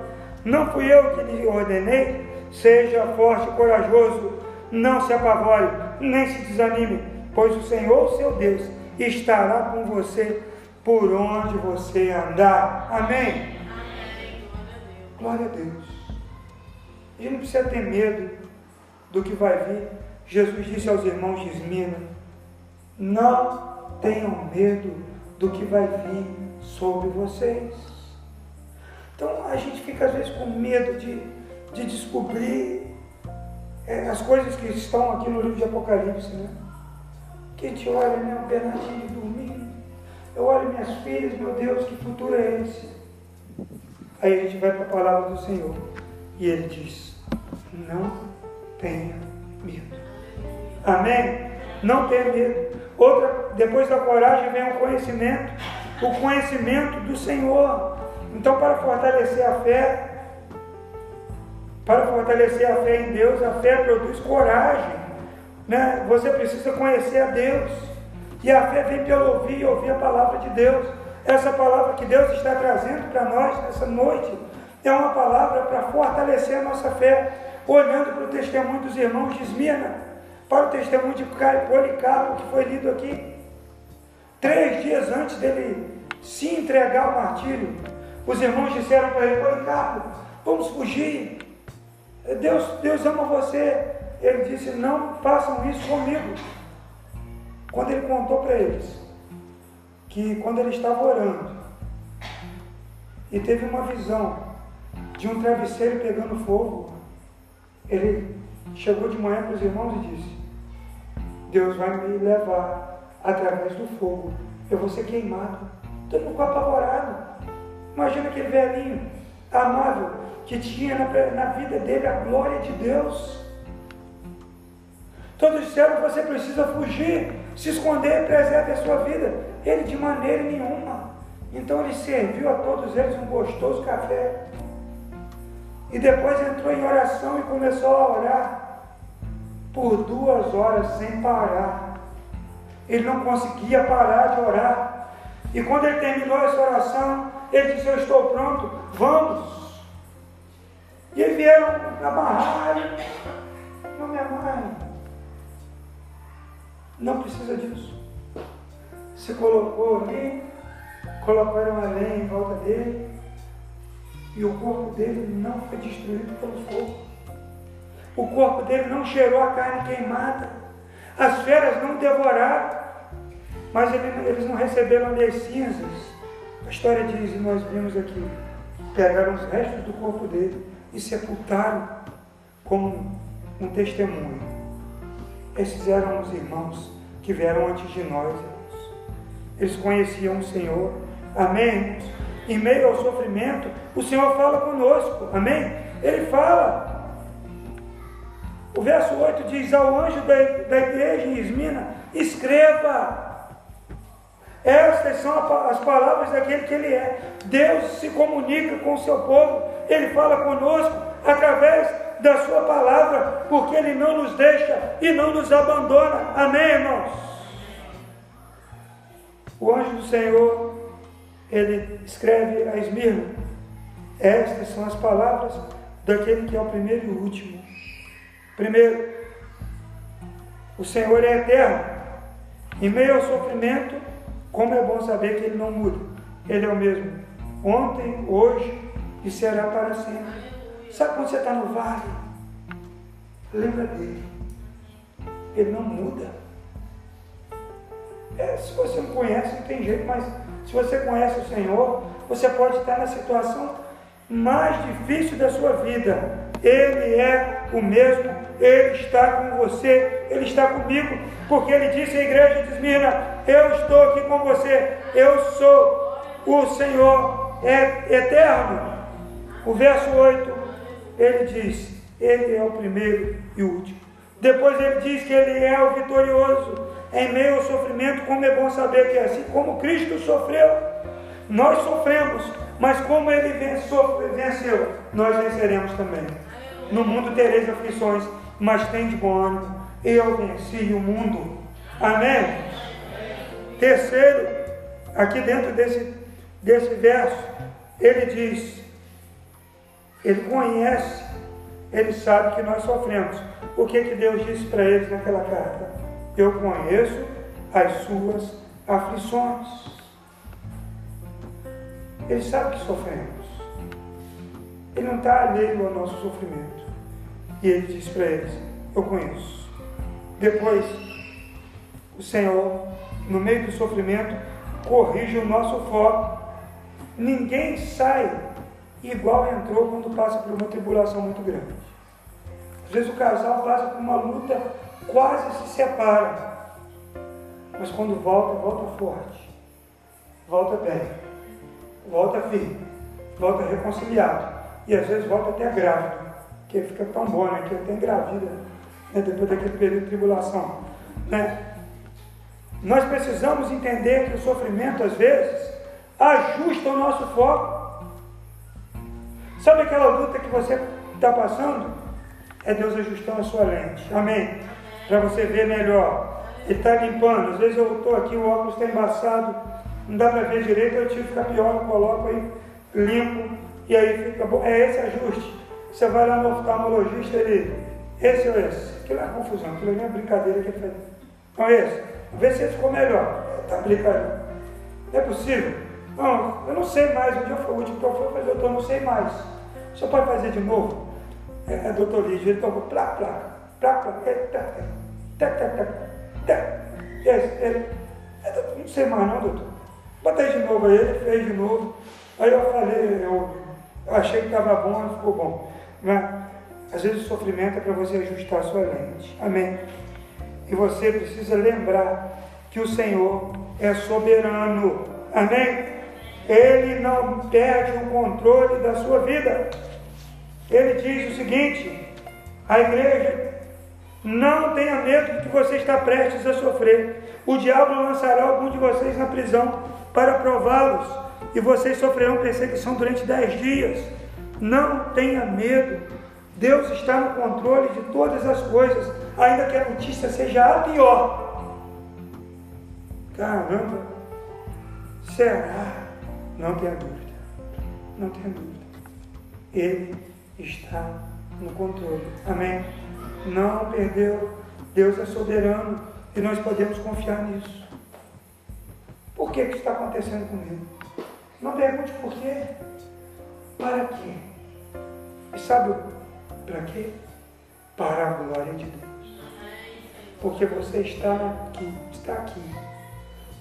Não fui eu que lhe ordenei, seja forte e corajoso, não se apavore, nem se desanime, pois o Senhor, seu Deus, estará com você por onde você andar. Amém? Glória a Deus. A gente não precisa ter medo do que vai vir. Jesus disse aos irmãos de Esmina: Não tenham medo do que vai vir sobre vocês. Então a gente fica às vezes com medo de, de descobrir é, as coisas que estão aqui no livro de Apocalipse, né? Que gente olha, né? O Bernardinho dormindo. Eu olho minhas filhas, meu Deus, que futuro é esse? Aí a gente vai para a palavra do Senhor e ele diz: Não tenha medo. Amém? Não tenha medo. Outra, depois da coragem vem o conhecimento, o conhecimento do Senhor. Então, para fortalecer a fé, para fortalecer a fé em Deus, a fé produz coragem. Né? Você precisa conhecer a Deus. E a fé vem pelo ouvir ouvir a palavra de Deus. Essa palavra que Deus está trazendo para nós nessa noite é uma palavra para fortalecer a nossa fé, olhando para o testemunho dos irmãos de Esmirna, para o testemunho de Policarpo, que foi lido aqui. Três dias antes dele se entregar ao martírio, os irmãos disseram para ele: Policarpo, vamos fugir. Deus, Deus ama você. Ele disse: Não façam isso comigo. Quando ele contou para eles que quando ele estava orando e teve uma visão de um travesseiro pegando fogo, ele chegou de manhã para os irmãos e disse: Deus vai me levar através do fogo, eu vou ser queimado. Todo mundo ficou apavorado. Imagina aquele velhinho amável que tinha na, na vida dele a glória de Deus. Todos disseram: você precisa fugir, se esconder, preserve a sua vida. Ele de maneira nenhuma. Então ele serviu a todos eles um gostoso café. E depois entrou em oração e começou a orar por duas horas sem parar. Ele não conseguia parar de orar. E quando ele terminou essa oração, ele disse: Eu estou pronto, vamos. E aí vieram na barragem. Não é me amarre. Não precisa disso. Se colocou ali, colocaram a lenha em volta dele e o corpo dele não foi destruído pelo fogo. O corpo dele não cheirou a carne queimada. As feras não devoraram. Mas ele, eles não receberam as cinzas. A história diz, e nós vimos aqui, pegaram os restos do corpo dele e sepultaram como um testemunho. Esses eram os irmãos que vieram antes de nós. Eles conheciam o Senhor. Amém? Em meio ao sofrimento, o Senhor fala conosco. Amém? Ele fala. O verso 8 diz: Ao anjo da, da igreja em Esmina, escreva. Estas são as palavras daquele que Ele é. Deus se comunica com o seu povo, Ele fala conosco através da Sua palavra, porque Ele não nos deixa e não nos abandona. Amém, irmãos? O anjo do Senhor, ele escreve a Esmirna: Estas são as palavras daquele que é o primeiro e o último. Primeiro, o Senhor é eterno. Em meio ao sofrimento, como é bom saber que Ele não muda. Ele é o mesmo ontem, hoje e será para sempre. Sabe quando você está no vale? Lembra dele. Ele não muda. É, se você não conhece, não tem jeito, mas se você conhece o Senhor, você pode estar na situação mais difícil da sua vida. Ele é o mesmo, Ele está com você, Ele está comigo, porque Ele disse à igreja de Esmirna: Eu estou aqui com você, eu sou o Senhor é eterno. O verso 8, ele diz: Ele é o primeiro e o último. Depois ele diz que ele é o vitorioso. Em meio ao sofrimento, como é bom saber que é assim como Cristo sofreu, nós sofremos, mas como ele venceu, nós venceremos também. No mundo tereis aflições, mas tem de bom ânimo. Eu venci o mundo. Amém? Terceiro, aqui dentro desse, desse verso, ele diz: Ele conhece, ele sabe que nós sofremos. O que, que Deus disse para eles naquela carta? Eu conheço as suas aflições. Ele sabe que sofremos. Ele não está alheio ao nosso sofrimento. E ele diz para eles: Eu conheço. Depois, o Senhor, no meio do sofrimento, corrige o nosso foco. Ninguém sai igual entrou quando passa por uma tribulação muito grande. Às vezes o casal passa por uma luta, quase se separa. Mas quando volta, volta forte. Volta bem. Volta firme. Volta reconciliado. E às vezes volta até grávido. Que fica tão bom, né? Que até engravida né? depois daquele período de tribulação. Né? Nós precisamos entender que o sofrimento, às vezes, ajusta o nosso foco. Sabe aquela luta que você está passando? É Deus ajustando a sua lente. Amém? Para você ver melhor. Ele está limpando. Às vezes eu estou aqui, o óculos está embaçado, não dá para ver direito, eu tiro ficar pior, eu coloco aí, limpo, e aí fica bom. É esse ajuste. Você vai lá no oftalmologista, ele, esse ou esse? Aquilo é confusão, aquilo é uma brincadeira que ele faz. Então esse, vê se ele ficou melhor. Está brincando. Não é possível? Não, eu não sei mais. Um dia foi o último que eu fui, mas doutor, não sei mais. O senhor pode fazer de novo? É, é doutor Lídio, ele tocou plá, plá, plá, plá, é, tá, tá, tá, tá, tá. Esse, ele, é, doutor, não sei mais não, doutor. Botei de novo aí, ele fez de novo. Aí eu falei, eu, eu achei que estava bom, e ficou bom. Mas, às vezes o sofrimento é para você ajustar a sua lente. Amém? E você precisa lembrar que o Senhor é soberano. Amém? Ele não perde o controle da sua vida. Ele diz o seguinte: a igreja não tenha medo de que você está prestes a sofrer. O diabo lançará algum de vocês na prisão para prová-los, e vocês sofrerão perseguição durante dez dias. Não tenha medo. Deus está no controle de todas as coisas, ainda que a notícia seja a pior. Caramba, será? Não tenha dúvida. Não tenha dúvida. Ele está no controle. Amém? Não perdeu. Deus é soberano. E nós podemos confiar nisso. Por que, que está acontecendo comigo? Não pergunte por quê. Para quê? E sabe para quê? Para a glória de Deus. Porque você está aqui, está aqui,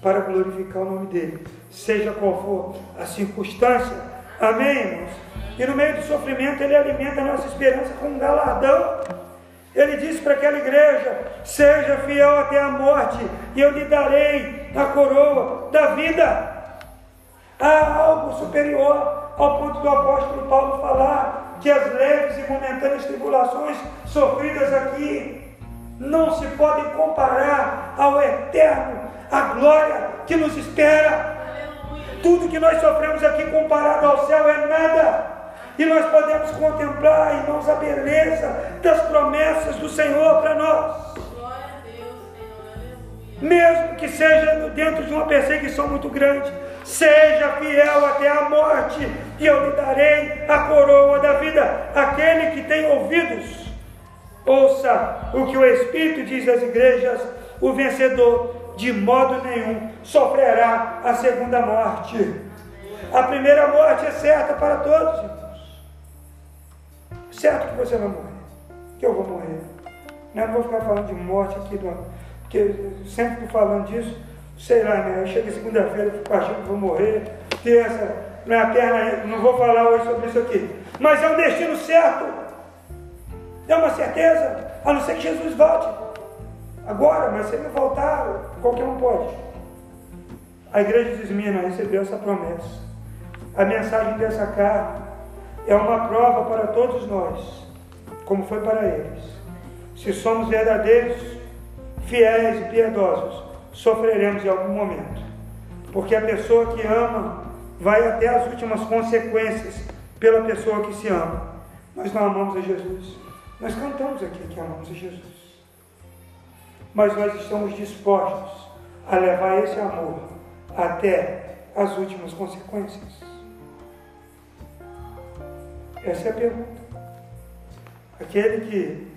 para glorificar o nome dele, seja qual for a circunstância. Amém, irmãos? E no meio do sofrimento, ele alimenta a nossa esperança com um galardão. Ele disse para aquela igreja: Seja fiel até a morte, e eu lhe darei a coroa da vida. Há algo superior ao ponto do apóstolo Paulo falar que as leves e momentâneas tribulações sofridas aqui não se podem comparar ao eterno, à glória que nos espera. Tudo que nós sofremos aqui comparado ao céu é nada. E nós podemos contemplar, irmãos, a beleza das promessas do Senhor para nós. Mesmo que seja dentro de uma perseguição muito grande, seja fiel até a morte, e eu lhe darei a coroa da vida. Aquele que tem ouvidos, ouça o que o Espírito diz às igrejas: o vencedor, de modo nenhum, sofrerá a segunda morte. A primeira morte é certa para todos. Certo que você vai morrer. Que eu vou morrer. Eu não vou ficar falando de morte aqui, porque sempre falando disso, sei lá, né? Chega segunda-feira, fico achando que vou morrer, terça, minha perna, não vou falar hoje sobre isso aqui. Mas é um destino certo. É uma certeza, a não ser que Jesus volte. Agora, mas se ele voltar, qualquer um pode. A igreja de Esmina recebeu essa promessa. A mensagem dessa carta é uma prova para todos nós, como foi para eles. Se somos verdadeiros, fiéis e piedosos, sofreremos em algum momento. Porque a pessoa que ama vai até as últimas consequências pela pessoa que se ama. Nós não amamos a Jesus. Nós cantamos aqui que amamos a Jesus. Mas nós estamos dispostos a levar esse amor até as últimas consequências. Essa é a pergunta. Aquele que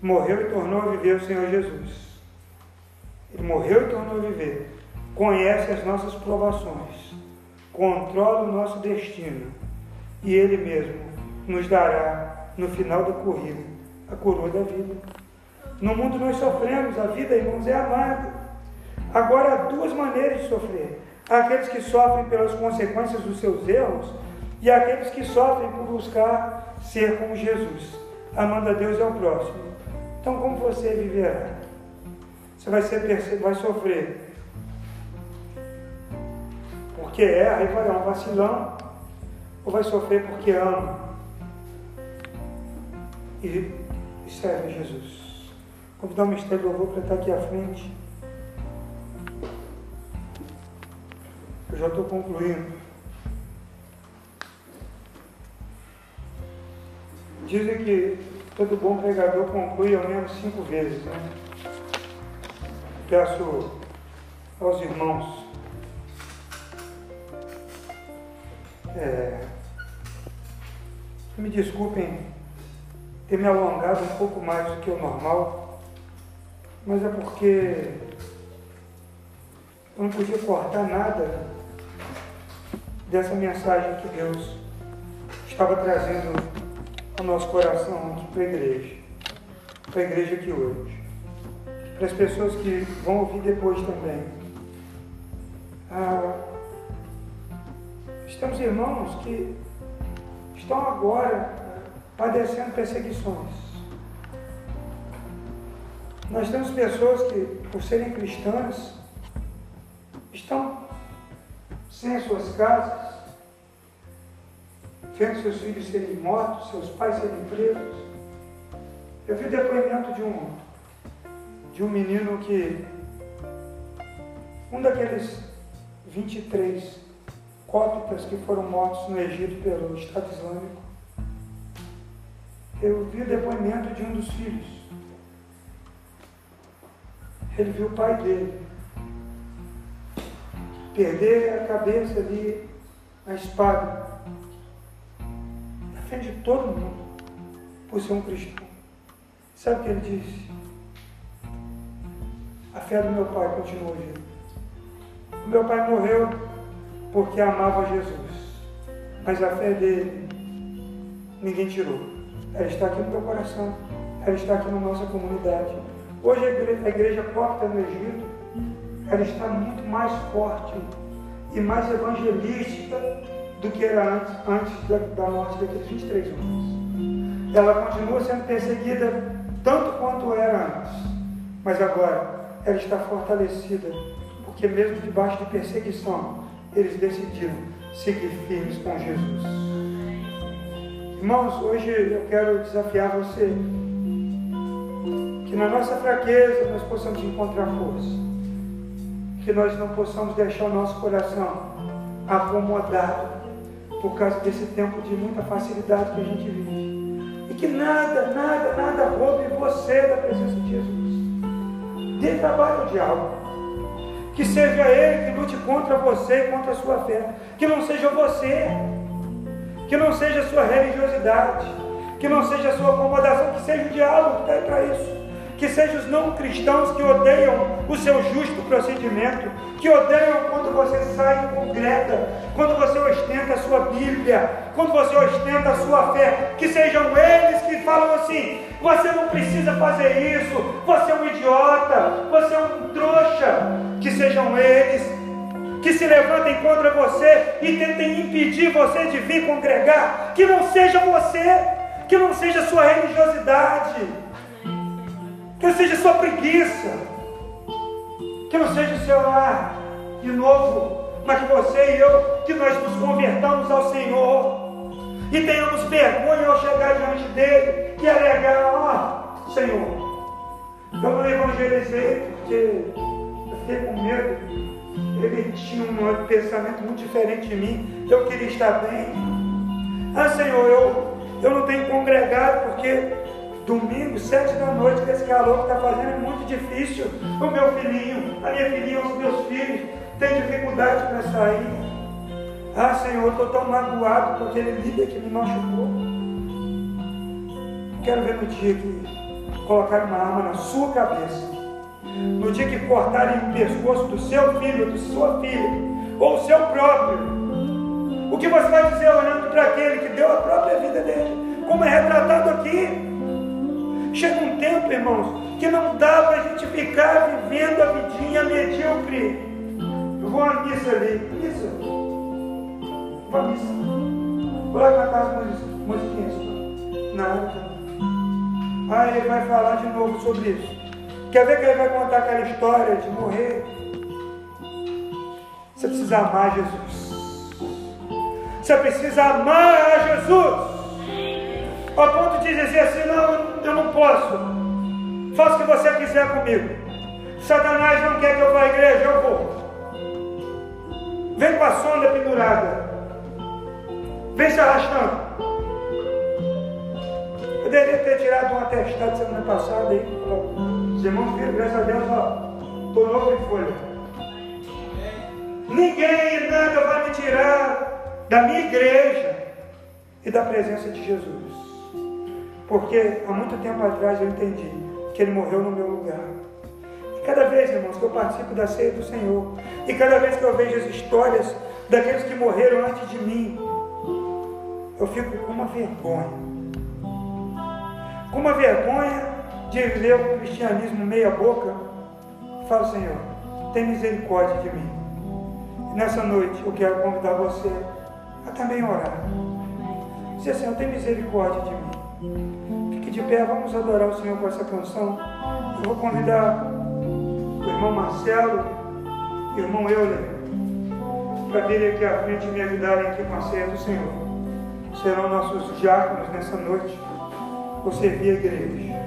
morreu e tornou a viver o Senhor Jesus. Ele morreu e tornou a viver. Conhece as nossas provações. Controla o nosso destino. E Ele mesmo nos dará, no final da corrida, a coroa da vida. No mundo nós sofremos, a vida, irmãos, é amarga. Agora há duas maneiras de sofrer. Aqueles que sofrem pelas consequências dos seus erros e aqueles que sofrem por buscar ser como Jesus, amando a Deus e ao próximo. Então, como você viverá? Você vai, ser, vai sofrer porque erra e vai dar um vacilão, ou vai sofrer porque ama e, serve Jesus. Convidar o mistério do louvor para estar aqui à frente. Eu já estou concluindo. Dizem que todo bom pregador conclui ao menos cinco vezes. Né? Peço aos irmãos é, me desculpem ter me alongado um pouco mais do que o normal, mas é porque eu não podia cortar nada dessa mensagem que Deus estava trazendo o nosso coração aqui para a igreja, para a igreja aqui hoje, para as pessoas que vão ouvir depois também. Ah, estamos irmãos que estão agora padecendo perseguições. Nós temos pessoas que, por serem cristãs, estão sem as suas casas, vendo seus filhos serem mortos, seus pais serem presos. Eu vi depoimento de um, de um menino que, um daqueles 23 cópitas que foram mortos no Egito pelo Estado Islâmico, eu vi depoimento de um dos filhos. Ele viu o pai dele perder a cabeça ali na espada frente de todo mundo por ser um cristão. Sabe o que ele disse? A fé do meu pai continua viva. O meu pai morreu porque amava Jesus, mas a fé dele ninguém tirou. Ela está aqui no meu coração, ela está aqui na nossa comunidade. Hoje a igreja, a igreja no Egito, ela está muito mais forte e mais evangelística do que era antes, antes da, da morte daqueles 23 homens. Ela continua sendo perseguida tanto quanto era antes, mas agora ela está fortalecida, porque mesmo debaixo de perseguição, eles decidiram seguir firmes com Jesus. Irmãos, hoje eu quero desafiar você que na nossa fraqueza nós possamos encontrar força, que nós não possamos deixar o nosso coração acomodado por causa desse tempo de muita facilidade que a gente vive. E que nada, nada, nada roube você da presença de Jesus. Dê trabalho ao diabo. Que seja ele que lute contra você e contra a sua fé. Que não seja você. Que não seja a sua religiosidade. Que não seja a sua acomodação. Que seja o diabo que está aí para isso que sejam os não cristãos que odeiam o seu justo procedimento, que odeiam quando você sai e congrega, quando você ostenta a sua Bíblia, quando você ostenta a sua fé, que sejam eles que falam assim: você não precisa fazer isso, você é um idiota, você é um trouxa, que sejam eles que se levantem contra você e tentem impedir você de vir congregar, que não seja você, que não seja sua religiosidade que não seja sua preguiça, que não seja o seu lar de novo, mas que você e eu, que nós nos convertamos ao Senhor. E tenhamos vergonha ao chegar diante dele e alegar, ó, oh, Senhor, eu não evangelizei porque eu fiquei com medo, ele tinha um pensamento muito diferente de mim, eu queria estar bem. Ah, Senhor, eu, eu não tenho congregado porque Domingo, sete da noite, com esse calor que está fazendo é muito difícil. O meu filhinho, a minha filhinha, os meus filhos têm dificuldade para sair. Ah, Senhor, estou tão magoado com aquele líder que me machucou. Quero ver no dia que colocarem uma arma na sua cabeça. No dia que cortarem o pescoço do seu filho, de sua filha, ou o seu próprio. O que você vai dizer olhando para aquele que deu a própria vida dele? Como é retratado aqui? Chega um tempo, irmãos, que não dá para a gente ficar vivendo a vidinha medíocre. Eu vou à missa ali. Missa. Vou à missa. Vou lá cantar as musiquinhas. Nada. Aí ele vai falar de novo sobre isso. Quer ver que ele vai contar aquela história de morrer? Você precisa amar Jesus. Você precisa amar Jesus ao ponto de dizer assim: não, eu não posso, faça o que você quiser comigo. Satanás não quer que eu vá à igreja, eu vou. Vem com a sonda pendurada, vem se arrastando. Eu deveria ter tirado um atestado semana passada aí. Os irmãos viram, graças a Deus, ó, estou novo em folha. Ninguém e nada vai me tirar da minha igreja e da presença de Jesus. Porque há muito tempo atrás eu entendi que Ele morreu no meu lugar. E cada vez, irmãos, que eu participo da ceia do Senhor, e cada vez que eu vejo as histórias daqueles que morreram antes de mim, eu fico com uma vergonha. Com uma vergonha de ler o cristianismo meia boca. Falo, Senhor, tem misericórdia de mim. E nessa noite eu quero convidar você a também orar. Dizer, Senhor, tem misericórdia de mim. De pé, vamos adorar o Senhor com essa canção. Eu vou convidar o irmão Marcelo e o irmão Euler para virem aqui à frente e me ajudarem aqui com a ceia do Senhor. Serão nossos diáconos nessa noite. Vou servir a igreja.